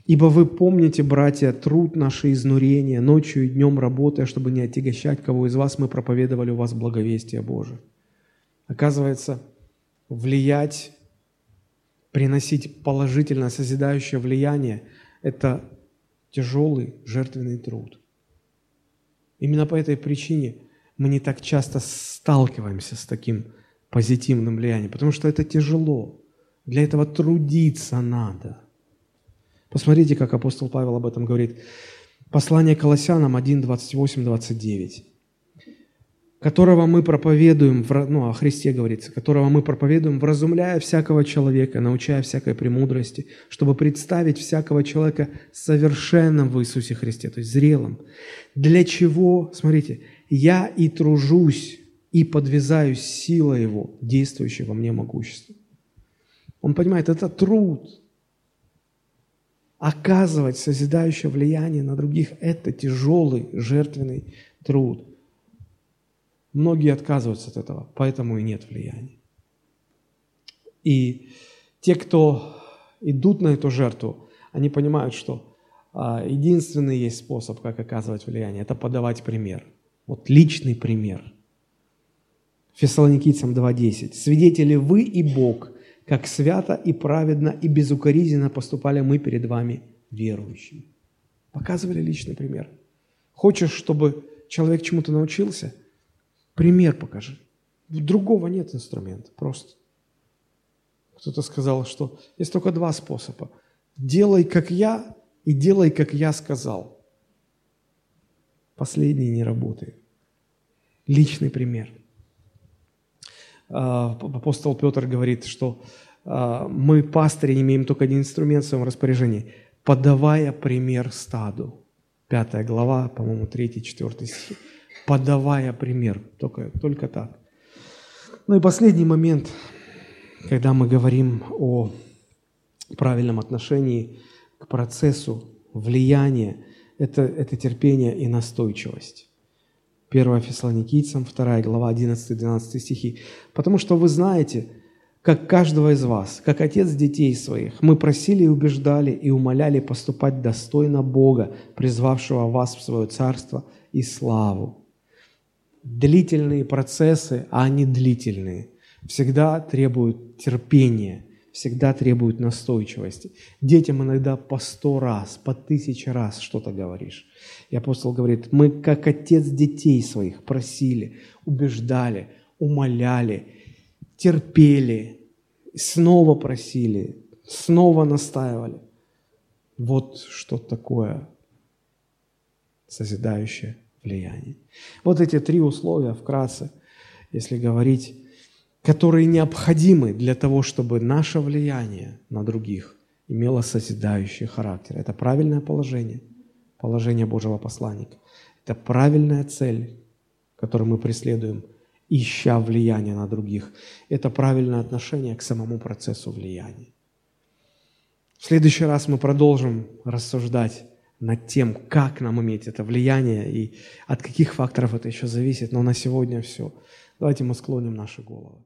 «Ибо вы помните, братья, труд наше изнурение, ночью и днем работая, чтобы не отягощать кого из вас, мы проповедовали у вас благовестие Божие». Оказывается, влиять приносить положительное, созидающее влияние – это тяжелый жертвенный труд. Именно по этой причине мы не так часто сталкиваемся с таким позитивным влиянием, потому что это тяжело. Для этого трудиться надо. Посмотрите, как апостол Павел об этом говорит. Послание Колоссянам 1, 28, 29 которого мы проповедуем, ну, о Христе говорится, которого мы проповедуем, вразумляя всякого человека, научая всякой премудрости, чтобы представить всякого человека совершенным в Иисусе Христе, то есть зрелым. Для чего, смотрите, я и тружусь, и подвязаюсь сила Его, действующей во мне могущество. Он понимает, это труд. Оказывать созидающее влияние на других – это тяжелый жертвенный труд. Многие отказываются от этого, поэтому и нет влияния. И те, кто идут на эту жертву, они понимают, что а, единственный есть способ, как оказывать влияние, это подавать пример. Вот личный пример. Фессалоникийцам 2.10. «Свидетели вы и Бог, как свято и праведно и безукоризненно поступали мы перед вами, верующими». Показывали личный пример. Хочешь, чтобы человек чему-то научился – Пример покажи. Другого нет инструмента, просто. Кто-то сказал, что есть только два способа. Делай, как я, и делай, как я сказал. Последний не работает. Личный пример. А, апостол Петр говорит, что а, мы, пастыри, имеем только один инструмент в своем распоряжении, подавая пример стаду. Пятая глава, по-моему, третий, четвертый стих подавая пример. Только, только так. Ну и последний момент, когда мы говорим о правильном отношении к процессу влияния, это, это терпение и настойчивость. 1 Фессалоникийцам, 2 глава, 11-12 стихи. «Потому что вы знаете, как каждого из вас, как отец детей своих, мы просили и убеждали и умоляли поступать достойно Бога, призвавшего вас в свое царство и славу длительные процессы, а они длительные, всегда требуют терпения, всегда требуют настойчивости. Детям иногда по сто раз, по тысяче раз что-то говоришь. И апостол говорит, мы как отец детей своих просили, убеждали, умоляли, терпели, снова просили, снова настаивали. Вот что такое созидающее влияние. Вот эти три условия вкратце. если говорить, которые необходимы для того, чтобы наше влияние на других имело созидающий характер. Это правильное положение, положение Божьего посланника. Это правильная цель, которую мы преследуем, ища влияние на других. Это правильное отношение к самому процессу влияния. В следующий раз мы продолжим рассуждать над тем, как нам иметь это влияние и от каких факторов это еще зависит. Но на сегодня все. Давайте мы склоним наши головы.